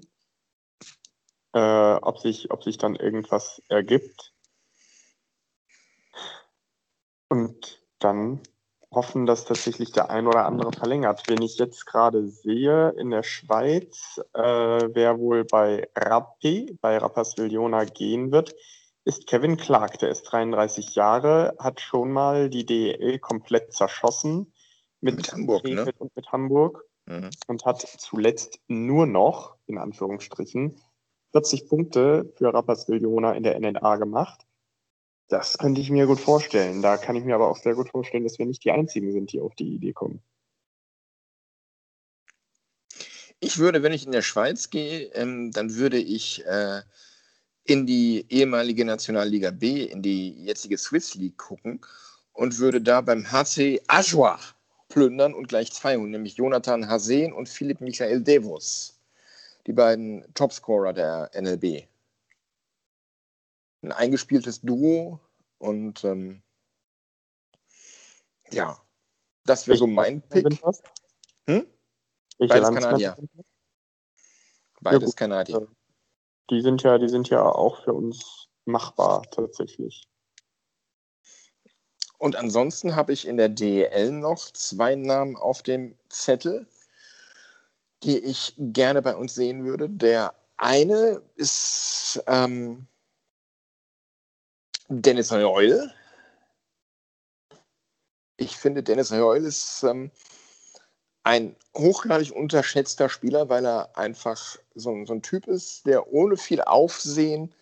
Äh, ob, sich, ob sich dann irgendwas ergibt. Und dann hoffen, dass tatsächlich der ein oder andere verlängert. Wenn ich jetzt gerade sehe, in der Schweiz, äh, wer wohl bei Rappi, bei Rapperswil-Jona gehen wird, ist Kevin Clark. Der ist 33 Jahre, hat schon mal die DEL komplett zerschossen mit, Mit Hamburg, ne? Und mit Hamburg Mhm. und hat zuletzt nur noch, in Anführungsstrichen, 40 Punkte für Rapperswil-Jona in der NNA gemacht. Das könnte ich mir gut vorstellen. Da kann ich mir aber auch sehr gut vorstellen, dass wir nicht die Einzigen sind, die auf die Idee kommen. Ich würde, wenn ich in der Schweiz gehe, ähm, dann würde ich äh, in die ehemalige Nationalliga B, in die jetzige Swiss League gucken und würde da beim HC Ajoie plündern und gleich zwei holen, nämlich Jonathan Hasen und Philipp Michael Devos, die beiden Topscorer der NLB. Ein eingespieltes Duo und ähm, ja, das wäre so mein Pick. Hm? Beides Kanadier. Beides gut. Kanadier. Die sind ja, die sind ja auch für uns machbar tatsächlich. Und ansonsten habe ich in der DEL noch zwei Namen auf dem Zettel, die ich gerne bei uns sehen würde. Der eine ist ähm, Dennis Reul. Ich finde, Dennis Reul ist ähm, ein hochgradig unterschätzter Spieler, weil er einfach so, ein- so ein Typ ist, der ohne viel Aufsehen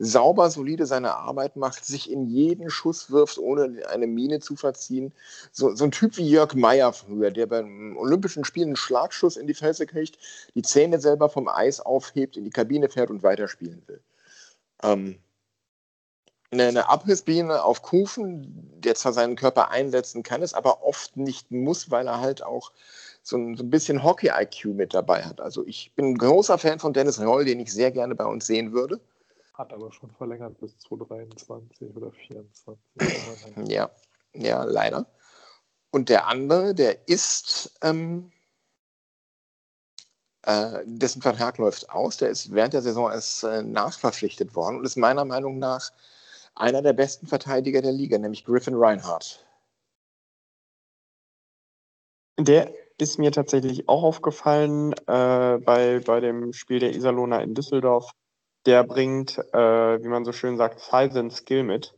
sauber, solide seine Arbeit macht, sich in jeden Schuss wirft, ohne eine Miene zu verziehen. So, so ein Typ wie Jörg Meyer früher, der beim Olympischen Spielen einen Schlagschuss in die Fresse kriegt, die Zähne selber vom Eis aufhebt, in die Kabine fährt und weiterspielen will. Ähm, eine, Abrissbiene auf Kufen, der zwar seinen Körper einsetzen kann, es aber oft nicht muss, weil er halt auch so ein, so ein bisschen Hockey-IQ mit dabei hat. Also ich bin ein großer Fan von Dennis Reul, den ich sehr gerne bei uns sehen würde. Hat aber schon verlängert bis 2023 oder 2024. Ja, ja, leider. Und der andere, der ist, ähm, äh, dessen Vertrag läuft aus, der ist während der Saison erst äh, nachverpflichtet worden und ist meiner Meinung nach einer der besten Verteidiger der Liga, nämlich Griffin Reinhardt. Der ist mir tatsächlich auch aufgefallen äh, bei, bei dem Spiel der Iserlohner in Düsseldorf. Der bringt, äh, wie man so schön sagt, Size and Skill mit.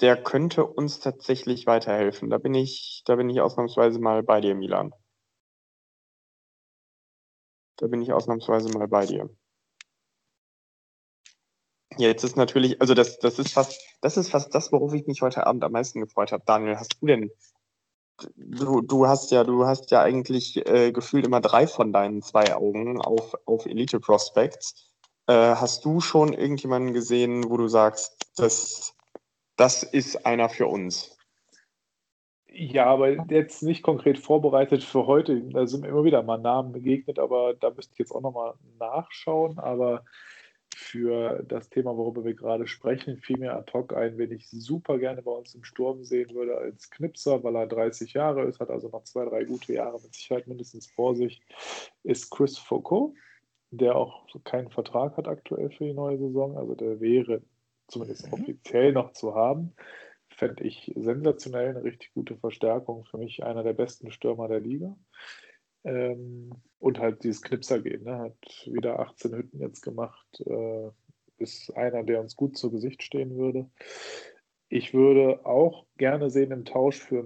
Der könnte uns tatsächlich weiterhelfen. Da bin ich, da bin ich ausnahmsweise mal bei dir, Milan. Da bin ich ausnahmsweise mal bei dir. Jetzt ist natürlich, also das, das ist fast, das ist fast das, worauf ich mich heute Abend am meisten gefreut habe. Daniel, hast du denn du, du hast ja, du hast ja eigentlich äh, gefühlt immer drei von deinen zwei Augen auf, auf Elite Prospects. Äh, hast du schon irgendjemanden gesehen, wo du sagst, das, das ist einer für uns? Ja, aber jetzt nicht konkret vorbereitet für heute. Da sind mir immer wieder mal Namen begegnet, aber da müsste ich jetzt auch nochmal nachschauen. Aber für das Thema, worüber wir gerade sprechen, fiel mir ad hoc ein, wen ich super gerne bei uns im Sturm sehen würde als Knipser, weil er 30 Jahre ist, hat also noch zwei, drei gute Jahre mit Sicherheit mindestens vor sich, ist Chris Foucault, der auch keinen Vertrag hat aktuell für die neue Saison. Also der wäre zumindest offiziell noch zu haben. Fände ich sensationell, eine richtig gute Verstärkung. Für mich einer der besten Stürmer der Liga. Ähm, und halt dieses Knipser gehen. Ne? Hat wieder 18 Hütten jetzt gemacht. Äh, ist einer, der uns gut zu Gesicht stehen würde. Ich würde auch gerne sehen im Tausch für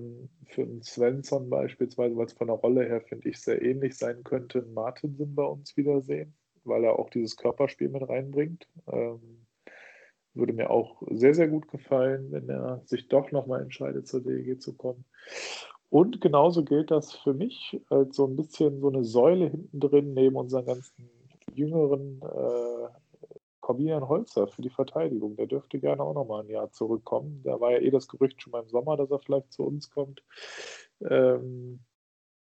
für einen Svensson beispielsweise, weil es von der Rolle her, finde ich, sehr ähnlich sein könnte, einen Martinsen bei uns wiedersehen, weil er auch dieses Körperspiel mit reinbringt. Ähm, würde mir auch sehr, sehr gut gefallen, wenn er sich doch nochmal entscheidet, zur DEG zu kommen. Und genauso gilt das für mich als so ein bisschen so eine Säule hinten drin neben unseren ganzen jüngeren äh, Corbian Holzer für die Verteidigung. Der dürfte gerne auch nochmal ein Jahr zurückkommen. Da war ja eh das Gerücht schon mal im Sommer, dass er vielleicht zu uns kommt. Ähm,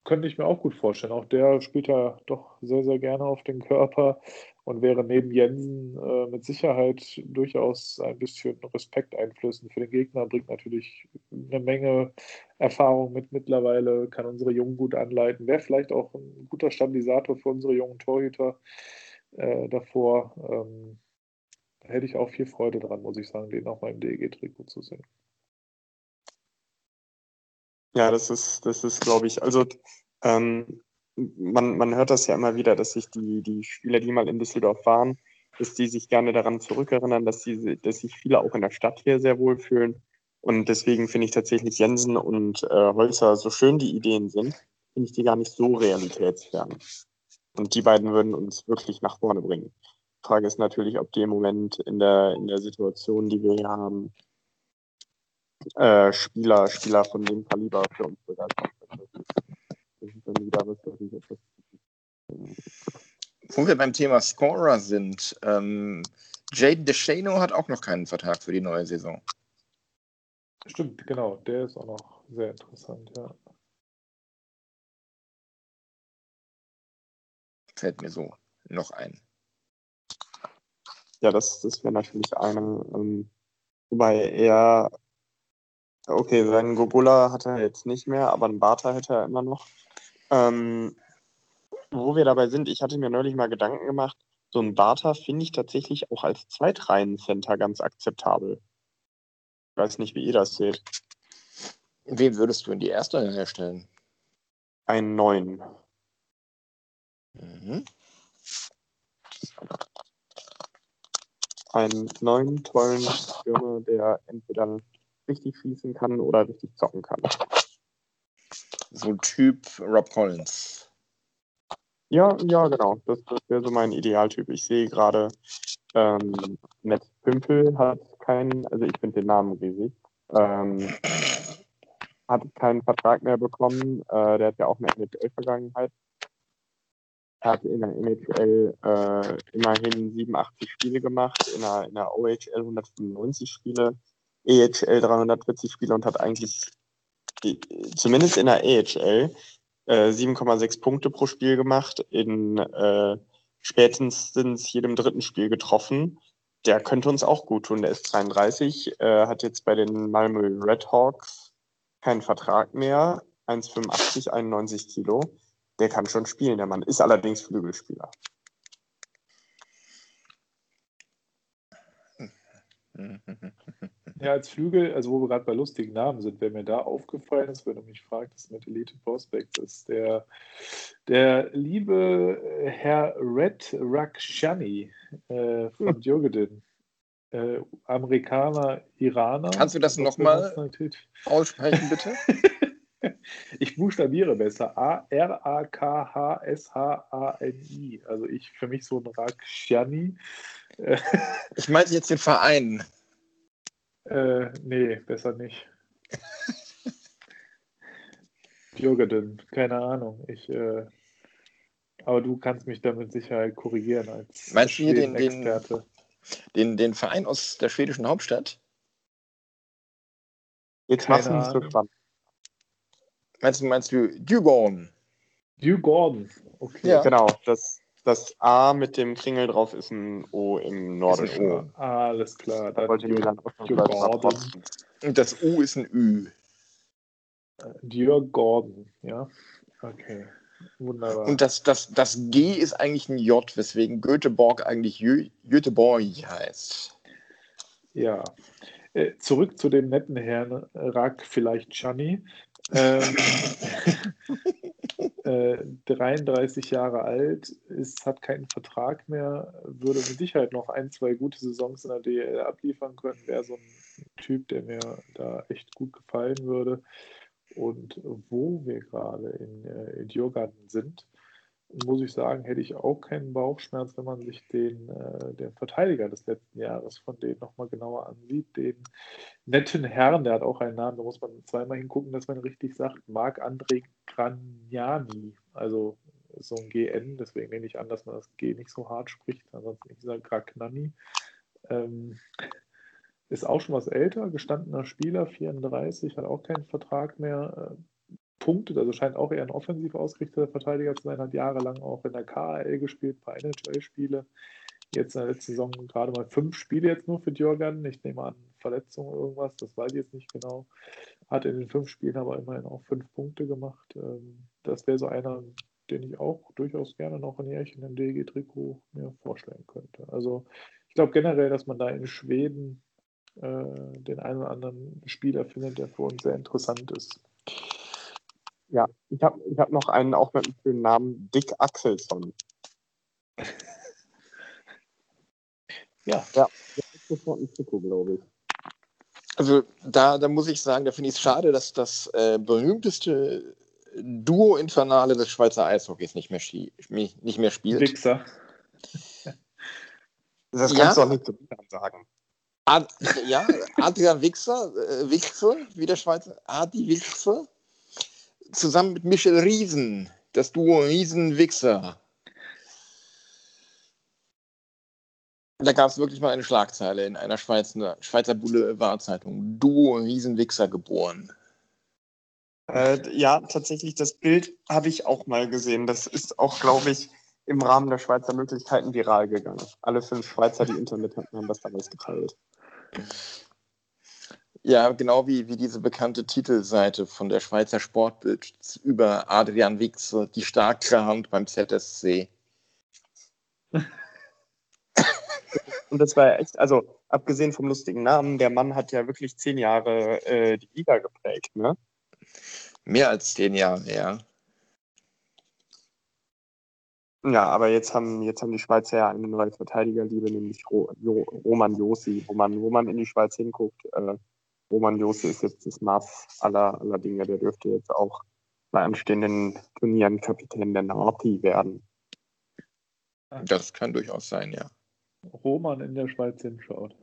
könnte ich mir auch gut vorstellen. Auch der spielt ja doch sehr, sehr gerne auf den Körper und wäre neben Jensen äh, mit Sicherheit durchaus ein bisschen Respekt einflößend für den Gegner, bringt natürlich eine Menge Erfahrung mit mittlerweile, kann unsere Jungen gut anleiten, wäre vielleicht auch ein guter Stabilisator für unsere jungen Torhüter äh, davor. Ähm, da hätte ich auch viel Freude dran, muss ich sagen, den auch mal im DEG-Trikot zu sehen. Ja, das ist, das ist, glaube ich, also ähm, man, man hört das ja immer wieder, dass sich die, die Spieler, die mal in Düsseldorf waren, dass die sich gerne daran zurückerinnern, dass, die, dass sich viele auch in der Stadt hier sehr wohl fühlen. Und deswegen finde ich tatsächlich Jensen und äh, Holzer, so schön die Ideen sind, finde ich die gar nicht so realitätsfern. Und die beiden würden uns wirklich nach vorne bringen. Die Frage ist natürlich, ob die im Moment in der, in der Situation, die wir hier haben, äh, Spieler, Spieler von dem Kaliber für uns begeistern können. Ist dann wieder was, was ich etwas Wo wir beim Thema Scorer sind, ähm, Jaden DeShano hat auch noch keinen Vertrag für die neue Saison. Stimmt, genau. Der ist auch noch sehr interessant, ja. Fällt mir so noch ein. Ja, das, das wäre natürlich eine, ähm, wobei er, okay, seinen Gogula hat er jetzt nicht mehr, aber einen Barter hätte er immer noch. Ähm, wo wir dabei sind, ich hatte mir neulich mal Gedanken gemacht, so ein Barter finde ich tatsächlich auch als Zweitreihen-Center ganz akzeptabel. Ich weiß nicht, wie ihr das seht. Wen würdest du in die erste Reihe stellen? Einen neuen. Mhm. Einen neuen, tollen Stürmer, der entweder richtig schießen kann oder richtig zocken kann. So ein Typ Rob Collins. Ja, ja, genau. Das, das wäre so mein Idealtyp. Ich sehe gerade, ähm, Matt Pümpel hat keinen, also ich finde den Namen riesig, ähm, hat keinen Vertrag mehr bekommen. Äh, der hat ja auch eine NHL-Vergangenheit. Er hat in der NHL äh, immerhin 87 Spiele gemacht, in der, in der OHL 195 Spiele, EHL 340 Spiele und hat eigentlich die, zumindest in der EHL äh, 7,6 Punkte pro Spiel gemacht, in äh, spätestens jedem dritten Spiel getroffen. Der könnte uns auch gut tun. Der ist 33, äh, hat jetzt bei den Malmö Red Hawks keinen Vertrag mehr, 1,85, 91 Kilo. Der kann schon spielen, der Mann. Ist allerdings Flügelspieler. Ja, als Flügel, also wo wir gerade bei lustigen Namen sind, wer mir da aufgefallen ist, wenn du mich fragst, mit Elite Prospects, ist der, der liebe äh, Herr Red Rakshani äh, von Hm. Djurgården. Äh, Amerikaner, Iraner. Kannst du das Was noch für mal? Nationalität? Aussprechen bitte. Ich buchstabiere besser. A-R-A-K-H-S-H-A-N-I. Also ich für mich so ein Rakshani. Ich meinte jetzt den Verein. Äh, nee, besser nicht. Djurgården, keine Ahnung. Ich, äh, aber du kannst mich da mit Sicherheit korrigieren als Meinst du hier den- den- Schweden-Experte. Den, den Verein aus der schwedischen Hauptstadt. Jetzt machst du nicht so spannend. Meinst du, meinst du Djurgården? Djurgården, okay. Ja. Genau, das, das A mit dem Kringel drauf ist ein O im Nordischen. O. Alles klar. Da Dann wollte ich mir dann protzen. Und das U ist ein Ü. Djurgården, ja. Okay. Wunderbar. Und das, das, das G ist eigentlich ein J, weswegen Göteborg eigentlich Jö Göteborg heißt. Ja. Äh, zurück zu dem netten Herrn Rak, vielleicht Chani. Ähm, äh, 33 Jahre alt, ist, hat keinen Vertrag mehr, würde mit Sicherheit noch ein, zwei gute Saisons in der DL abliefern können. Wäre so ein Typ, der mir da echt gut gefallen würde. Und wo wir gerade in, äh, in Djurgården sind, muss ich sagen, hätte ich auch keinen Bauchschmerz, wenn man sich den, äh, den Verteidiger des letzten Jahres von denen nochmal genauer ansieht. Den netten Herrn, der hat auch einen Namen, da muss man zweimal hingucken, dass man richtig sagt, Marc-André Gragnani. Also so ein GN, deswegen nehme ich an, dass man das G nicht so hart spricht. Ansonsten ich sage Gragnani. Ähm, ist auch schon was älter, gestandener Spieler, 34, hat auch keinen Vertrag mehr. Punktet, also scheint auch eher ein offensiv ausgerichteter Verteidiger zu sein, hat jahrelang auch in der KHL gespielt, ein paar NHL-Spiele. Jetzt in der letzten Saison gerade mal fünf Spiele jetzt nur für Djurgården. Ich nehme an, Verletzung irgendwas, das weiß ich jetzt nicht genau. Hat in den fünf Spielen aber immerhin auch fünf Punkte gemacht. Ähm, Das wäre so einer, den ich auch durchaus gerne noch ein Jährchen im DG-Trikot mir vorstellen könnte. Also ich glaube generell, dass man da in Schweden äh, den einen oder anderen Spieler findet, der für uns sehr interessant ist. Ja, ich habe ich hab noch einen auch mit einem schönen Namen, Dick Axelsson. Ja. Ja, der ist sofort ein Trikot, glaube ich. Also da, da muss ich sagen, da finde ich es schade, dass das äh, berühmteste Duo Infernale des Schweizer Eishockeys nicht mehr, nicht mehr spielt. Wichser. Das Ja? kannst du auch nicht zu Milan sagen. Ad, ja, Adrian Wichser, äh, Wichser, wie der Schweizer, Adi Wichser, zusammen mit Michel Riesen, das Duo Riesen-Wichser. Da gab es wirklich mal eine Schlagzeile in einer Schweizer, Schweizer Boulevardzeitung. Duo Riesen-Wichser geboren. Äh, ja, tatsächlich, das Bild habe ich auch mal gesehen. Das ist auch, glaube ich, im Rahmen der Schweizer Möglichkeiten viral gegangen. Alle fünf Schweizer, die Internet hatten, haben das damals geteilt. Ja, genau wie, wie diese bekannte Titelseite von der Schweizer Sportbild über Adrian Wichser, die starke Hand beim ZSC. Und das war ja echt, also abgesehen vom lustigen Namen, der Mann hat ja wirklich zehn Jahre äh, die Liga geprägt, ne? Mehr als zehn Jahre, ja. Ja, aber jetzt haben, jetzt haben die Schweizer ja eine neue Verteidigerliebe, nämlich Roman Josi, wo man, wo man in die Schweiz hinguckt. Äh, Roman Josi ist jetzt das Maß aller, aller Dinge. Der dürfte jetzt auch bei anstehenden Turnieren Kapitän der Nati werden. Das kann durchaus sein, ja. Roman in der Schweiz hinschaut.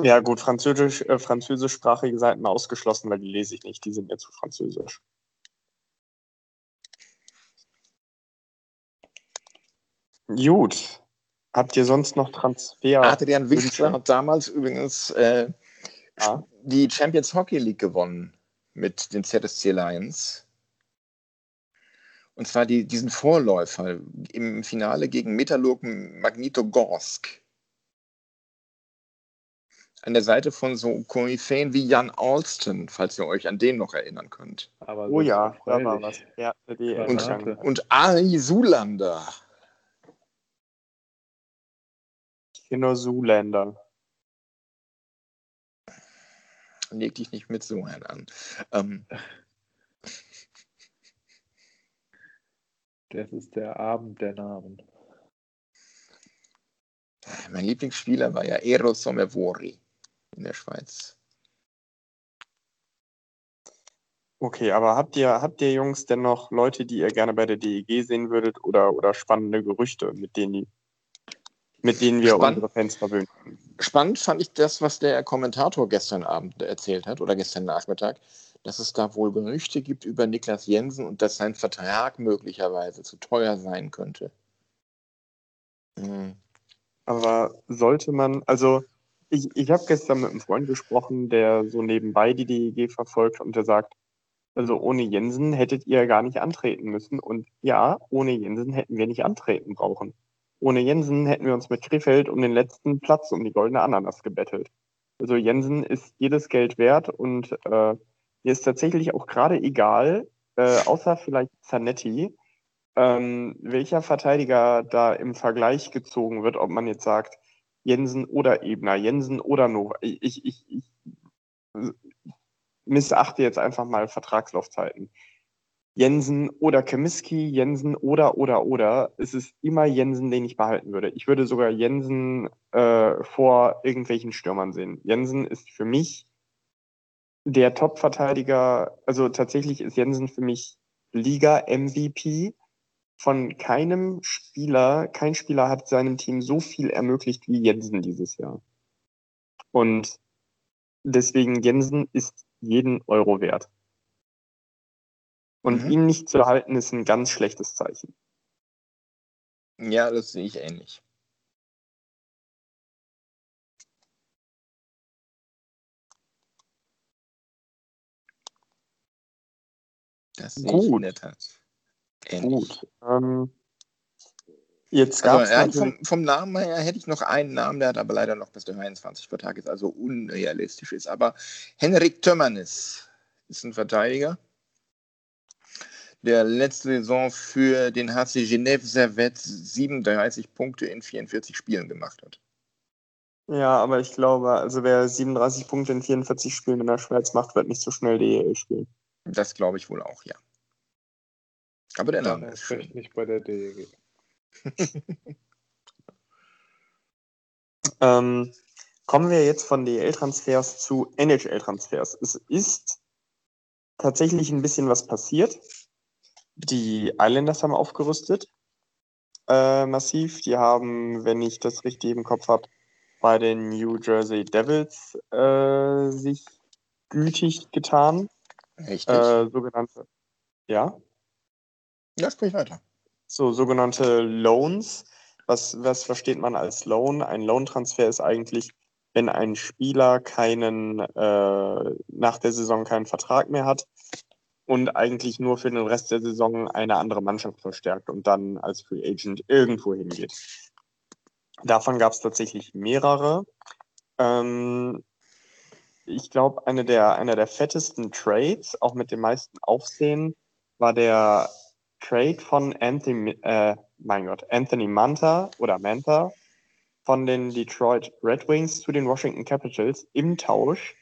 Ja, gut, Französisch, äh, französischsprachige Seiten ausgeschlossen, weil die lese ich nicht, die sind mir zu französisch. Gut. Habt ihr sonst noch Transfer? Adrian Wichser hat damals übrigens äh, Ja. die Champions Hockey League gewonnen mit den ZSC Lions. Und zwar die, diesen Vorläufer im Finale gegen Metalurg Magnitogorsk. An der Seite von so Koryphäen wie Jan Alston, falls ihr euch an den noch erinnern könnt. Aber Oh ja, da war was. Ja, die Und-. Und Ari Sulander. Kino Zuländer. Leg dich nicht mit so an. Ähm, Das ist der Abend der Namen. mein Lieblingsspieler war ja Eros Somevori in der Schweiz. Okay, aber habt ihr, habt ihr Jungs denn noch Leute, die ihr gerne bei der DEG sehen würdet oder, oder spannende Gerüchte, mit denen, die, mit denen wir Spann- unsere Fans verwöhnen können? Spannend fand ich das, was der Kommentator gestern Abend erzählt hat oder gestern Nachmittag, dass es da wohl Gerüchte gibt über Niklas Jensen und dass sein Vertrag möglicherweise zu teuer sein könnte. Hm. Aber sollte man, also ich, ich habe gestern mit einem Freund gesprochen, der so nebenbei die DEG verfolgt und der sagt, also ohne Jensen hättet ihr gar nicht antreten müssen. Und ja, ohne Jensen hätten wir nicht antreten brauchen. Ohne Jensen hätten wir uns mit Krefeld um den letzten Platz um die goldene Ananas gebettelt. Also Jensen ist jedes Geld wert und äh, mir ist tatsächlich auch gerade egal, äh, außer vielleicht Zanetti, ähm, welcher Verteidiger da im Vergleich gezogen wird, ob man jetzt sagt, Jensen oder Ebner, Jensen oder Nova. Ich, ich, ich, ich missachte jetzt einfach mal Vertragslaufzeiten. Jensen oder Kemiski, Jensen oder oder oder. Es ist immer Jensen, den ich behalten würde. Ich würde sogar Jensen äh, vor irgendwelchen Stürmern sehen. Jensen ist für mich der Top-Verteidiger. Also tatsächlich ist Jensen für mich Liga-MVP von keinem Spieler, kein Spieler hat seinem Team so viel ermöglicht wie Jensen dieses Jahr. Und deswegen Jensen ist jeden Euro wert. Und Mhm. ihn nicht zu halten, ist ein ganz schlechtes Zeichen. Ja, das sehe ich ähnlich. Das sehe ich Gut. in der Tat. Ähnlich. Gut. Ähm, jetzt gab es Also, vom, vom Namen her hätte ich noch einen Namen, der hat aber leider noch bis 23 Vertrag ist, also unrealistisch ist. Aber Henrik Tömmernis ist ein Verteidiger, der letzte Saison für den HC Genève Servette 37 Punkte in 44 Spielen gemacht hat. Ja, aber ich glaube, also wer 37 Punkte in 44 Spielen in der Schweiz macht, wird nicht so schnell DEL spielen. Das glaube ich wohl auch, ja. Aber der Name ist erst schön. nicht bei der DEG. Ähm, kommen wir jetzt von DEL-Transfers zu NHL-Transfers. Es ist tatsächlich ein bisschen was passiert. Die Islanders haben aufgerüstet, äh, massiv. Die haben, wenn ich das richtig im Kopf habe, bei den New Jersey Devils äh, sich gütig getan. Richtig. Äh, sogenannte, ja, ja, sprich weiter. so sogenannte Loans. Was, was versteht man als Loan? Ein Loan-Transfer ist eigentlich, wenn ein Spieler keinen, äh, nach der Saison keinen Vertrag mehr hat und eigentlich nur für den Rest der Saison eine andere Mannschaft verstärkt und dann als Free Agent irgendwo hingeht. Davon gab es tatsächlich mehrere. Ähm, ich glaube, eine der, einer der fettesten Trades, auch mit dem meisten Aufsehen, war der Trade von Anthony, äh, mein Gott, Anthony Manta oder Manta von den Detroit Red Wings zu den Washington Capitals im Tausch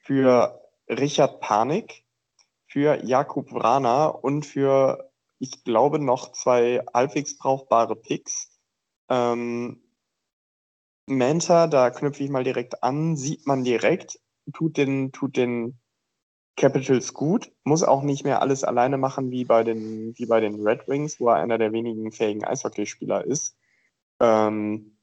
für Richard Panik, für Jakub Vrana und für, ich glaube, noch zwei halbwegs brauchbare Picks. Ähm, Manta, da knüpfe ich mal direkt an, sieht man direkt, tut den, tut den Capitals gut, muss auch nicht mehr alles alleine machen wie bei den, wie bei den Red Wings, wo er einer der wenigen fähigen Eishockeyspieler ist. Ähm,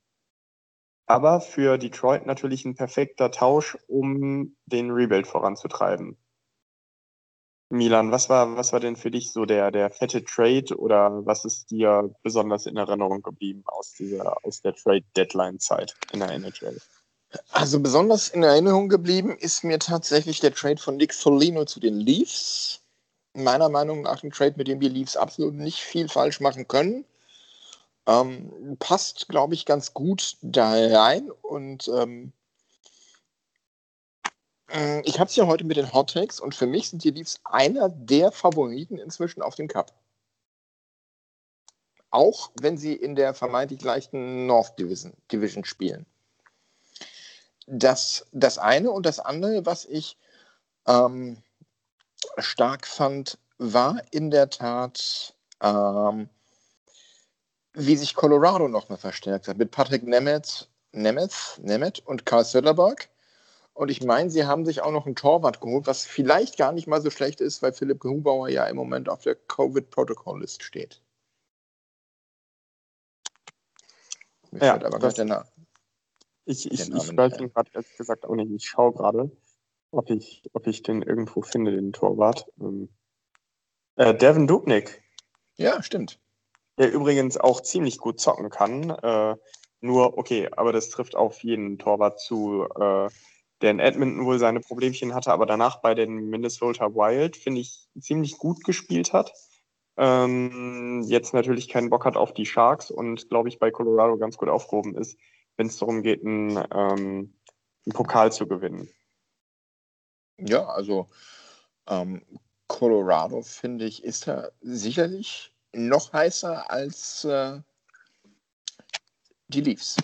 aber für Detroit natürlich ein perfekter Tausch, um den Rebuild voranzutreiben. Milan, was war, was war denn für dich so der, der fette Trade oder was ist dir besonders in Erinnerung geblieben aus dieser, aus der Trade-Deadline-Zeit in der NHL? Also besonders in Erinnerung geblieben ist mir tatsächlich der Trade von Nick Foligno zu den Leafs. Meiner Meinung nach ein Trade, mit dem die Leafs absolut nicht viel falsch machen können. Ähm, passt, glaube ich, ganz gut da rein. Und ähm, äh, ich habe es ja heute mit den Hot Takes und für mich sind die Leafs einer der Favoriten inzwischen auf den Cup. Auch wenn sie in der vermeintlich leichten North Division, Division spielen das, das eine und das andere, was ich ähm, stark fand, war in der Tat, ähm, wie sich Colorado nochmal verstärkt hat. Mit Patrick Nemeth, Nemeth, Nemeth und Karl Söderberg. Und ich meine, sie haben sich auch noch einen Torwart geholt, was vielleicht gar nicht mal so schlecht ist, weil Philipp Hubauer ja im Moment auf der Covid-Protokoll-List steht. Mir Ja, fällt aber gerade der Na- Ich, ich, ich weiß ihn gerade ehrlich gesagt auch nicht. Ich schaue gerade, ob ich, ob ich den irgendwo finde, den Torwart. Ähm, äh, Devin Dubnik, Ja, stimmt. der übrigens auch ziemlich gut zocken kann. Äh, nur, okay, aber das trifft auf jeden Torwart zu, äh, der in Edmonton wohl seine Problemchen hatte, aber danach bei den Minnesota Wild, finde ich, ziemlich gut gespielt hat. Ähm, jetzt natürlich keinen Bock hat auf die Sharks und, glaube ich, bei Colorado ganz gut aufgehoben ist, wenn es darum geht, einen, ähm, einen Pokal zu gewinnen. Ja, also ähm, Colorado, finde ich, ist da sicherlich noch heißer als äh, die Leafs.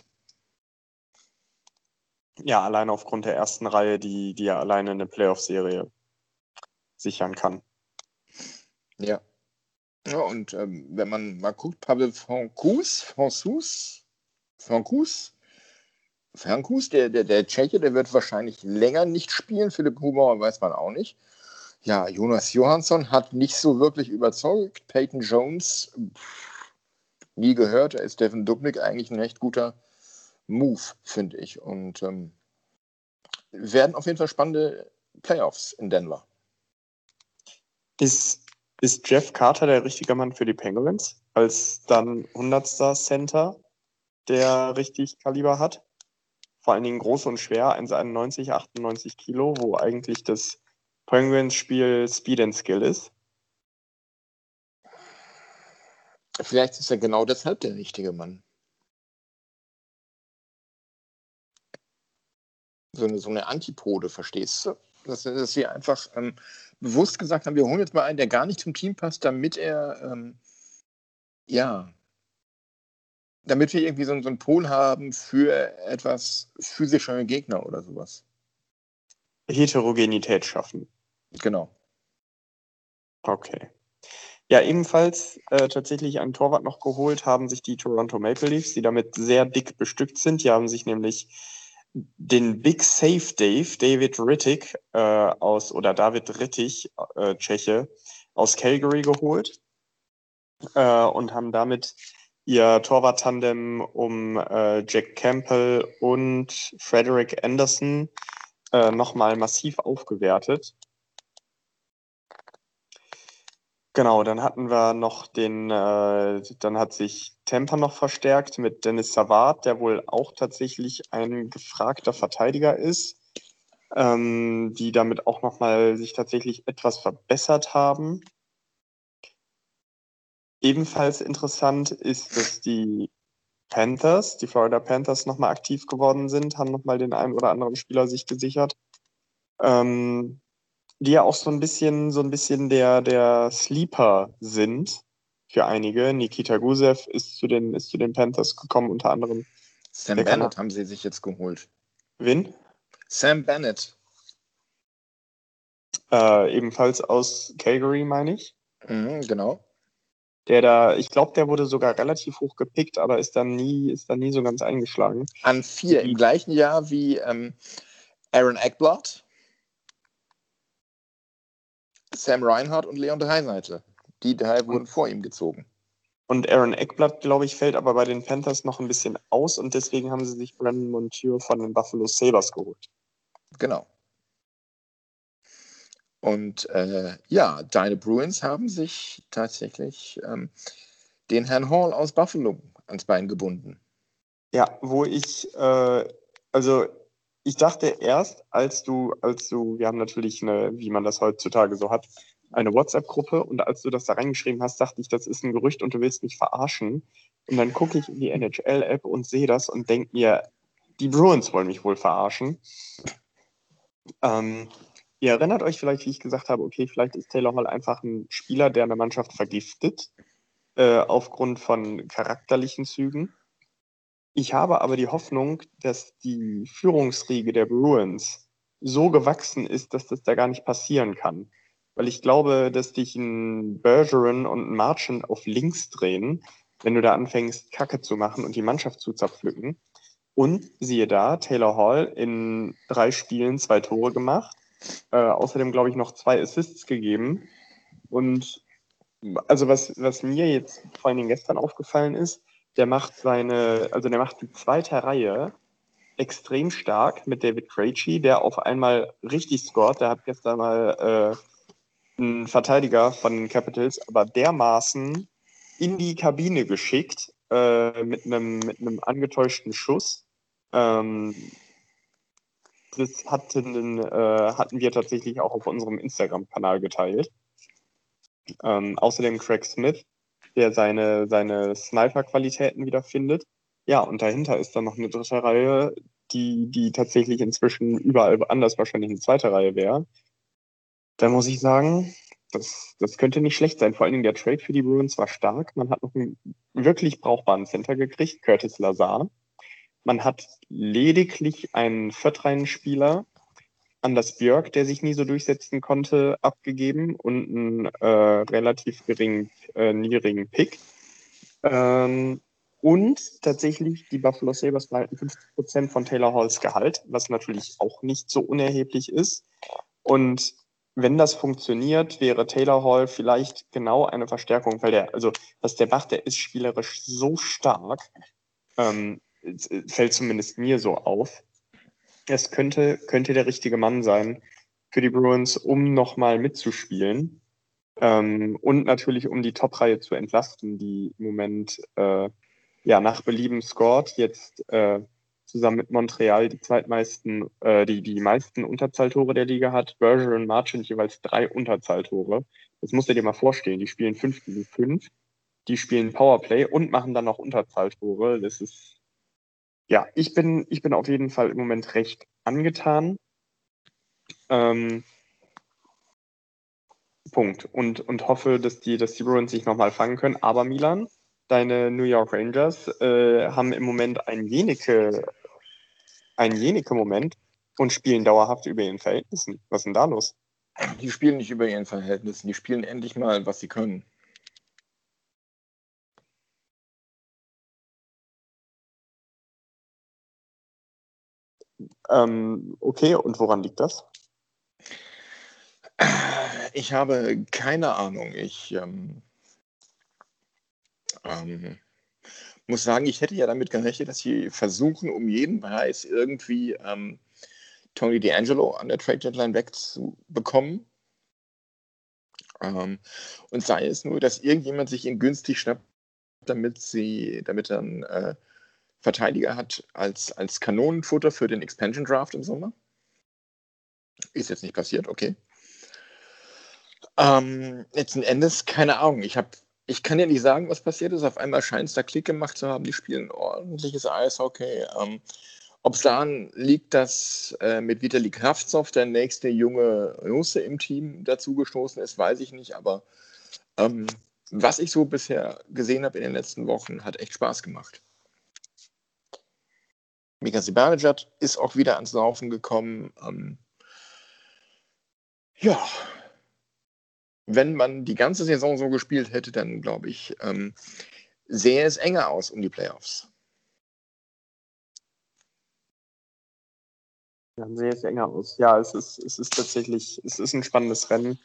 Ja, allein aufgrund der ersten Reihe, die, die ja alleine eine Playoff-Serie sichern kann. Ja. Ja, und ähm, wenn man mal guckt, Pavel Francouz, Francouz, Francouz, Francouz, der, der, der Tscheche, der wird wahrscheinlich länger nicht spielen. Philipp Hubauer weiß man auch nicht. Ja, Jonas Johansson hat nicht so wirklich überzeugt. Peyton Jones, pff, nie gehört. Da ist Devin Dubnik eigentlich ein echt guter Move, finde ich. Und ähm, werden auf jeden Fall spannende Playoffs in Denver. Ist, ist Jeff Carter der richtige Mann für die Penguins? Als dann 100. Center, der richtig Kaliber hat? Vor allen Dingen groß und schwer, 1,91, 98 Kilo, wo eigentlich das Penguins-Spiel Speed and Skill ist. Vielleicht ist er genau deshalb der richtige Mann. So eine, so eine Antipode, verstehst du? Dass, dass sie einfach ähm, bewusst gesagt haben, wir holen jetzt mal einen, der gar nicht zum Team passt, damit er ähm, ja damit wir irgendwie so, so einen Pol haben für etwas physischere Gegner oder sowas. Heterogenität schaffen. Genau. Okay. Ja, ebenfalls äh, tatsächlich einen Torwart noch geholt haben sich die Toronto Maple Leafs, die damit sehr dick bestückt sind. Die haben sich nämlich den Big Safe Dave, David Rittig äh, aus, oder David Rittig, äh, Tscheche, aus Calgary geholt äh, und haben damit ihr Torwart-Tandem um äh, Jack Campbell und Frederick Anderson äh, nochmal massiv aufgewertet. Genau, dann hatten wir noch den, äh, dann hat sich Tampa noch verstärkt mit Dennis Savard, der wohl auch tatsächlich ein gefragter Verteidiger ist, ähm, die damit auch nochmal sich tatsächlich etwas verbessert haben. Ebenfalls interessant ist, dass die Panthers, die Florida Panthers nochmal aktiv geworden sind, haben nochmal den einen oder anderen Spieler sich gesichert. Ähm, die ja auch so ein bisschen, so ein bisschen der, der Sleeper sind für einige. Nikita Gusev ist zu den, ist zu den Panthers gekommen, unter anderem. Sam Bennett haben sie sich jetzt geholt. Wen? Sam Bennett. Äh, ebenfalls aus Calgary, meine ich. Mhm, genau. Der da, ich glaube, der wurde sogar relativ hoch gepickt, aber ist dann nie, ist dann nie so ganz eingeschlagen. An vier, im gleichen Jahr wie ähm, Aaron Eckblatt. Sam Reinhardt und Leon Dreiseite. Die drei wurden vor ihm gezogen. Und Aaron Eckblatt, glaube ich, fällt aber bei den Panthers noch ein bisschen aus und deswegen haben sie sich Brandon Montour von den Buffalo Sabres geholt. Genau. Und äh, ja, deine Bruins haben sich tatsächlich ähm, den Herrn Hall aus Buffalo ans Bein gebunden. Ja, wo ich, äh, also ich dachte erst, als du, als du, wir haben natürlich eine, wie man das heutzutage so hat, eine WhatsApp-Gruppe und als du das da reingeschrieben hast, dachte ich, das ist ein Gerücht und du willst mich verarschen. Und dann gucke ich in die NHL-App und sehe das und denke mir, die Bruins wollen mich wohl verarschen. Ähm, ihr erinnert euch vielleicht, wie ich gesagt habe, okay, vielleicht ist Taylor Hall einfach ein Spieler, der eine Mannschaft vergiftet, äh, aufgrund von charakterlichen Zügen. Ich habe aber die Hoffnung, dass die Führungsriege der Bruins so gewachsen ist, dass das da gar nicht passieren kann. Weil ich glaube, dass dich ein Bergeron und ein Marchand auf links drehen, wenn du da anfängst, Kacke zu machen und die Mannschaft zu zerpflücken. Und siehe da, Taylor Hall in drei Spielen zwei Tore gemacht. Äh, außerdem, glaube ich, noch zwei Assists gegeben. Und also was, was mir jetzt vor allen Dingen gestern aufgefallen ist, der macht seine, also der macht die zweite Reihe extrem stark mit David Krejci, der auf einmal richtig scored. Der hat gestern mal äh, einen Verteidiger von den Capitals, aber dermaßen in die Kabine geschickt äh, mit einem mit einem angetäuschten Schuss. Ähm, das hatten, äh, hatten wir tatsächlich auch auf unserem Instagram-Kanal geteilt. Ähm, außerdem Craig Smith, der seine, seine Sniper-Qualitäten wiederfindet. Ja, und dahinter ist dann noch eine dritte Reihe, die, die tatsächlich inzwischen überall anders wahrscheinlich eine zweite Reihe wäre. Da muss ich sagen, das, das könnte nicht schlecht sein. Vor allen Dingen der Trade für die Bruins war stark. Man hat noch einen wirklich brauchbaren Center gekriegt, Curtis Lazar. Man hat lediglich einen Viertreihenspieler, Anders Björk, der sich nie so durchsetzen konnte, abgegeben und einen äh, relativ geringen, äh, niedrigen Pick. Ähm, und tatsächlich, die Buffalo Sabres behalten 50% von Taylor Halls Gehalt, was natürlich auch nicht so unerheblich ist. Und wenn das funktioniert, wäre Taylor Hall vielleicht genau eine Verstärkung, weil der, also was der macht, der ist spielerisch so stark, ähm, fällt zumindest mir so auf. Es könnte, könnte der richtige Mann sein für die Bruins, um nochmal mitzuspielen. Ähm, und natürlich, um die Top-Reihe zu entlasten, die im Moment äh, ja nach Belieben scored. Jetzt äh, zusammen mit Montreal die zweitmeisten, äh, die, die meisten Unterzahltore der Liga hat. Berger und Marchand jeweils drei Unterzahltore. Das musst du dir mal vorstellen. Die spielen 5 gegen 5, die spielen Powerplay und machen dann noch Unterzahltore. Das ist ja, ich bin, ich bin auf jeden Fall im Moment recht angetan. Ähm, Punkt. Und, und hoffe, dass die, dass die Bruins sich nochmal fangen können. Aber Milan, deine New York Rangers äh, haben im Moment ein Jenike, ein Jenike-Moment und spielen dauerhaft über ihren Verhältnissen. Was ist denn da los? Die spielen nicht über ihren Verhältnissen, die spielen endlich mal, was sie können. Ähm, okay, und woran liegt das? Ich habe keine Ahnung. Ich ähm, ähm, muss sagen, ich hätte ja damit gerechnet, dass sie versuchen, um jeden Preis irgendwie ähm, Tony D'Angelo an der Trade Deadline wegzubekommen. Ähm, und sei es nur, dass irgendjemand sich ihn günstig schnappt, damit sie, damit dann äh, Verteidiger hat als, als Kanonenfutter für den Expansion Draft im Sommer. Ist jetzt nicht passiert, okay. Ähm, letzten Endes, keine Ahnung. Ich, hab, ich kann ja nicht sagen, was passiert ist. Auf einmal scheint es da Klick gemacht zu haben. Die spielen ordentliches Eishockey. Ähm, Ob es daran liegt, dass äh, mit Vitali Kravtsov der nächste junge Russe im Team dazugestoßen ist, weiß ich nicht. Aber ähm, was ich so bisher gesehen habe in den letzten Wochen, hat echt Spaß gemacht. Mika Zibanejad ist auch wieder ans Laufen gekommen. Ähm, ja, wenn man die ganze Saison so gespielt hätte, dann glaube ich, ähm, sähe es enger aus um die Playoffs. Dann sähe es enger aus. Ja, es ist, es ist tatsächlich, es ist ein spannendes Rennen.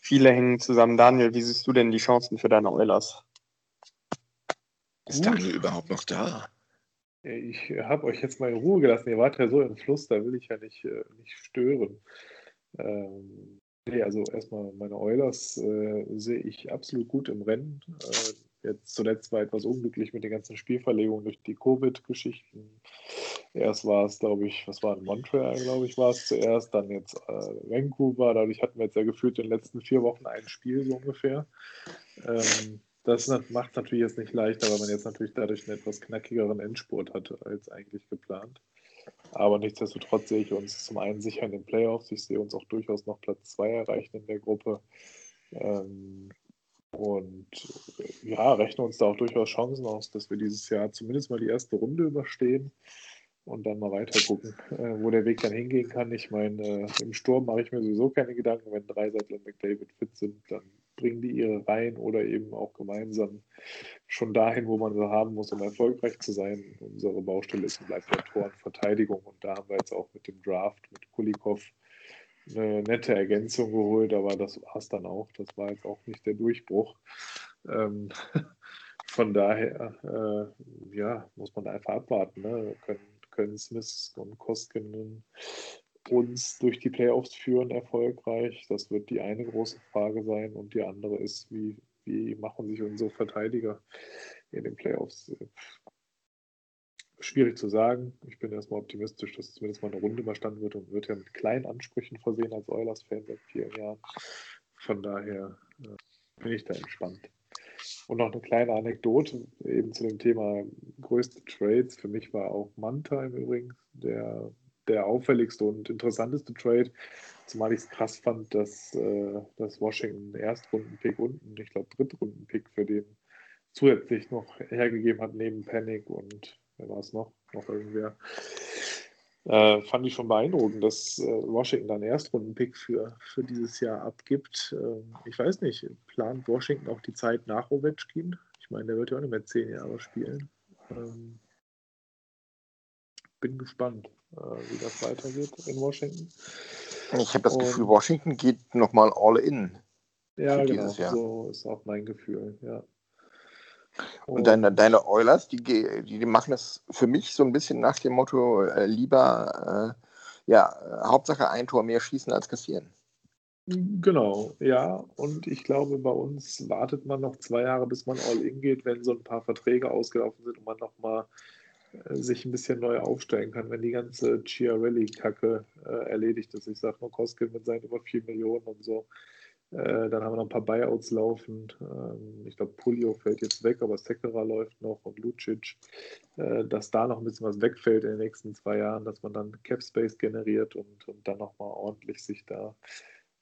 Viele hängen zusammen. Daniel, wie siehst du denn die Chancen für deine Oilers? Ist Daniel überhaupt noch da? Ich habe euch jetzt mal in Ruhe gelassen. Ihr wart ja so im Fluss, da will ich ja nicht, äh, nicht stören. Ähm, nee, also erstmal meine Oilers äh, sehe ich absolut gut im Rennen. Äh, jetzt zuletzt war etwas unglücklich mit den ganzen Spielverlegungen durch die Covid-Geschichten. Erst war es, glaube ich, was war in Montreal, glaube ich, war es zuerst, dann jetzt äh, Vancouver. Dadurch hatten wir jetzt ja gefühlt in den letzten vier Wochen ein Spiel so ungefähr. Ähm, das macht es natürlich jetzt nicht leichter, weil man jetzt natürlich dadurch einen etwas knackigeren Endspurt hatte als eigentlich geplant. Aber nichtsdestotrotz sehe ich uns zum einen sicher in den Playoffs. Ich sehe uns auch durchaus noch Platz 2 erreichen in der Gruppe. Ähm, und ja, rechne uns da auch durchaus Chancen aus, dass wir dieses Jahr zumindest mal die erste Runde überstehen und dann mal weiter gucken, äh, wo der Weg dann hingehen kann. Ich meine, äh, im Sturm mache ich mir sowieso keine Gedanken. Wenn Dreiseitel und McDavid fit sind, dann bringen die ihre Reihen oder eben auch gemeinsam schon dahin, wo man sie haben muss, um erfolgreich zu sein. Unsere Baustelle ist und bleibt ja Tor und Verteidigung. Und da haben wir jetzt auch mit dem Draft, mit Kulikov, eine nette Ergänzung geholt, aber das war es dann auch. Das war jetzt auch nicht der Durchbruch. Ähm, von daher, äh, ja, muss man einfach abwarten. Ne? Können, können Smith und Koskinen uns durch die Playoffs führen erfolgreich? Das wird die eine große Frage sein. Und die andere ist, wie, wie machen sich unsere Verteidiger in den Playoffs? Schwierig zu sagen. Ich bin erstmal optimistisch, dass zumindest mal eine Runde überstanden wird und wird ja mit kleinen Ansprüchen versehen als Oilers-Fan seit vielen Jahren. Von daher äh, bin ich da entspannt. Und noch eine kleine Anekdote eben zu dem Thema größte Trades. Für mich war auch Manta im Übrigen der der auffälligste und interessanteste Trade, zumal ich es krass fand, dass, äh, dass Washington Erstrunden-Pick und einen, ich glaube, Drittrunden-Pick für den zusätzlich noch hergegeben hat, neben Panic und wer war es noch? Noch irgendwer. Äh, fand ich schon beeindruckend, dass äh, Washington dann Erstrunden-Pick für, für dieses Jahr abgibt. Ähm, ich weiß nicht, plant Washington auch die Zeit nach Ovechkin? Ich meine, der wird ja auch nicht mehr zehn Jahre spielen. Ähm, bin gespannt, wie das weitergeht in Washington. Ich habe das Und, Gefühl, Washington geht nochmal all in. Ja, genau. So ist auch mein Gefühl, ja. Und, Und deine, deine Oilers, die, die, die, machen das für mich so ein bisschen nach dem Motto, äh, lieber, äh, ja, Hauptsache ein Tor mehr schießen als kassieren. Genau, ja. Und ich glaube, bei uns wartet man noch zwei Jahre, bis man all in geht, wenn so ein paar Verträge ausgelaufen sind und man nochmal äh, sich ein bisschen neu aufstellen kann, wenn die ganze Chiarelli-Kacke äh, erledigt ist. Ich sage nur Koskin mit seinen über 4 Millionen und so. Äh, dann haben wir noch ein paar Buyouts laufen. Ähm, ich glaube, Pulio fällt jetzt weg, aber Sekera läuft noch und Lucic. Äh, dass da noch ein bisschen was wegfällt in den nächsten zwei Jahren, dass man dann Cap Space generiert und, und dann nochmal ordentlich sich da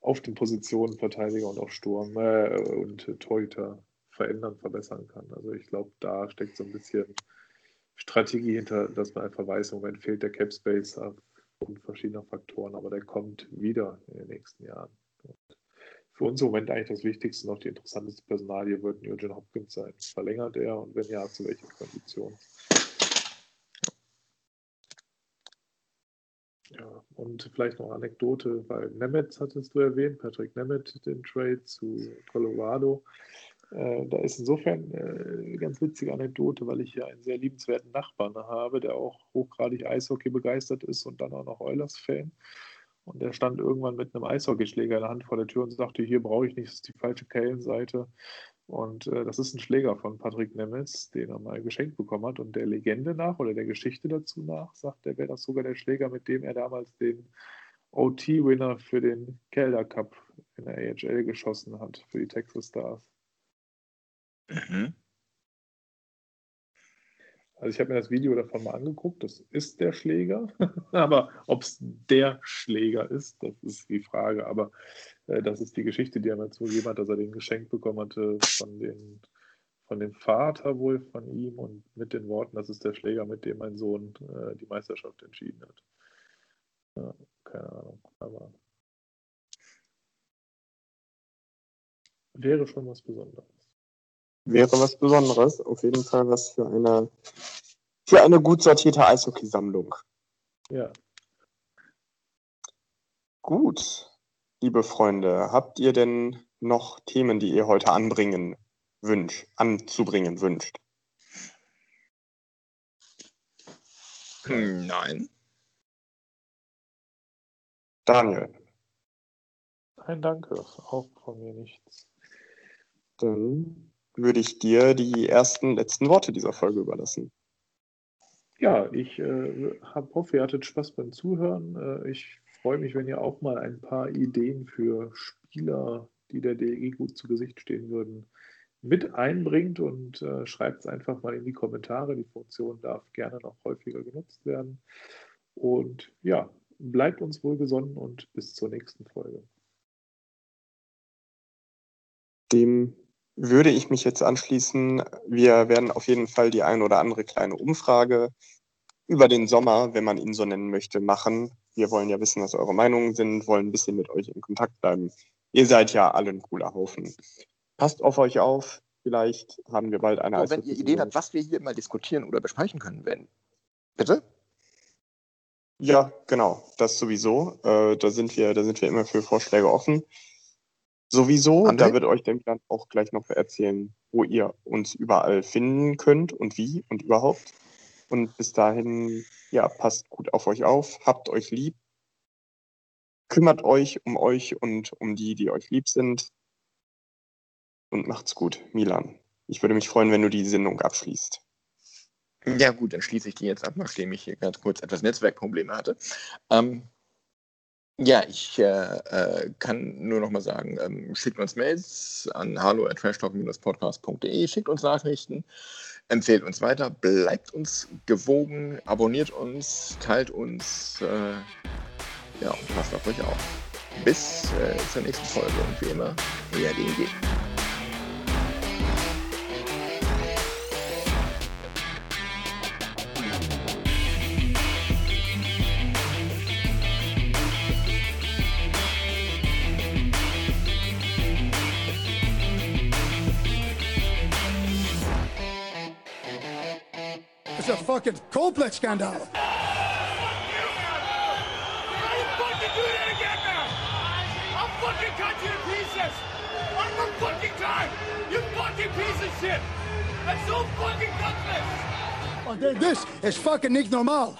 auf den Positionen Verteidiger und auch Sturm äh, und Torhüter verändern, verbessern kann. Also ich glaube, da steckt so ein bisschen Strategie hinter, dass man einfach weiß, im Moment fehlt der Cap Space aufgrund verschiedener Faktoren, aber der kommt wieder in den nächsten Jahren. Und für uns im Moment eigentlich das Wichtigste noch die interessanteste Personalie wird Nugent Hopkins sein. Verlängert er und wenn ja, zu welchen Konditionen? Ja, und vielleicht noch eine Anekdote, weil Nemeth hattest du erwähnt, Patrick Nemeth, den Trade zu Colorado. Äh, da ist insofern äh, eine ganz witzige Anekdote, weil ich hier einen sehr liebenswerten Nachbarn habe, der auch hochgradig Eishockey begeistert ist und dann auch noch Oilers-Fan. Und der stand irgendwann mit einem Eishockeyschläger in der Hand vor der Tür und sagte, hier brauche ich nicht, das ist die falsche Kellenseite. Und äh, das ist ein Schläger von Patrick Nemetz, den er mal geschenkt bekommen hat. Und der Legende nach oder der Geschichte dazu nach, sagt er, wäre das sogar der Schläger, mit dem er damals den OT-Winner für den Calder Cup in der AHL geschossen hat, für die Texas Stars. Mhm. Also ich habe mir das Video davon mal angeguckt, das ist der Schläger, aber ob es der Schläger ist, das ist die Frage. Aber äh, das ist die Geschichte, die er mir zugegeben hat, dass er den geschenkt bekommen hatte von, den, von dem Vater wohl von ihm und mit den Worten, das ist der Schläger, mit dem mein Sohn äh, die Meisterschaft entschieden hat. Ja, keine Ahnung, aber wäre schon was Besonderes wäre was Besonderes. Auf jeden Fall was für eine, für eine gut sortierte Eishockeysammlung. Ja. Gut, liebe Freunde, habt ihr denn noch Themen, die ihr heute anbringen wünscht, anzubringen wünscht? Hm, nein. Daniel. Nein, danke. Auch von mir nichts. Dann würde ich dir die ersten letzten Worte dieser Folge überlassen. Ja, ich äh, hab, hoffe, ihr hattet Spaß beim Zuhören. Äh, ich freue mich, wenn ihr auch mal ein paar Ideen für Spieler, die der DEG gut zu Gesicht stehen würden, mit einbringt und äh, schreibt es einfach mal in die Kommentare. Die Funktion darf gerne noch häufiger genutzt werden. Und ja, bleibt uns wohlgesonnen und bis zur nächsten Folge. Dem würde ich mich jetzt anschließen. Wir werden auf jeden Fall die ein oder andere kleine Umfrage über den Sommer, wenn man ihn so nennen möchte, machen. Wir wollen ja wissen, was eure Meinungen sind, wollen ein bisschen mit euch in Kontakt bleiben. Ihr seid ja alle ein cooler Haufen. Passt auf euch auf. Vielleicht haben wir bald eine so, Wenn ihr Ideen habt, was wir hier mal diskutieren oder besprechen können, wenn. Bitte? Ja, genau. Das sowieso. Äh, da sind wir, da sind wir immer für Vorschläge offen. Sowieso, André? da wird euch der Milan auch gleich noch erzählen, wo ihr uns überall finden könnt und wie und überhaupt. Und bis dahin, ja, passt gut auf euch auf, habt euch lieb, kümmert euch um euch und um die, die euch lieb sind. Und macht's gut, Milan. Ich würde mich freuen, wenn du die Sendung abschließt. Ja, gut, dann schließe ich die jetzt ab, nachdem ich hier ganz kurz etwas Netzwerkprobleme hatte. Ähm, ja, ich äh, äh, kann nur noch mal sagen, ähm, schickt uns Mails an hallo@trashtalk-podcast.de, schickt uns Nachrichten, empfehlt uns weiter, bleibt uns gewogen, abonniert uns, teilt uns, äh, ja, und passt auf euch auf. Bis äh, zur nächsten Folge und wie immer, eher DNG. fucking Coldplay scandal. Fucking piece of shit! That's so fucking gutless! This is fucking niet.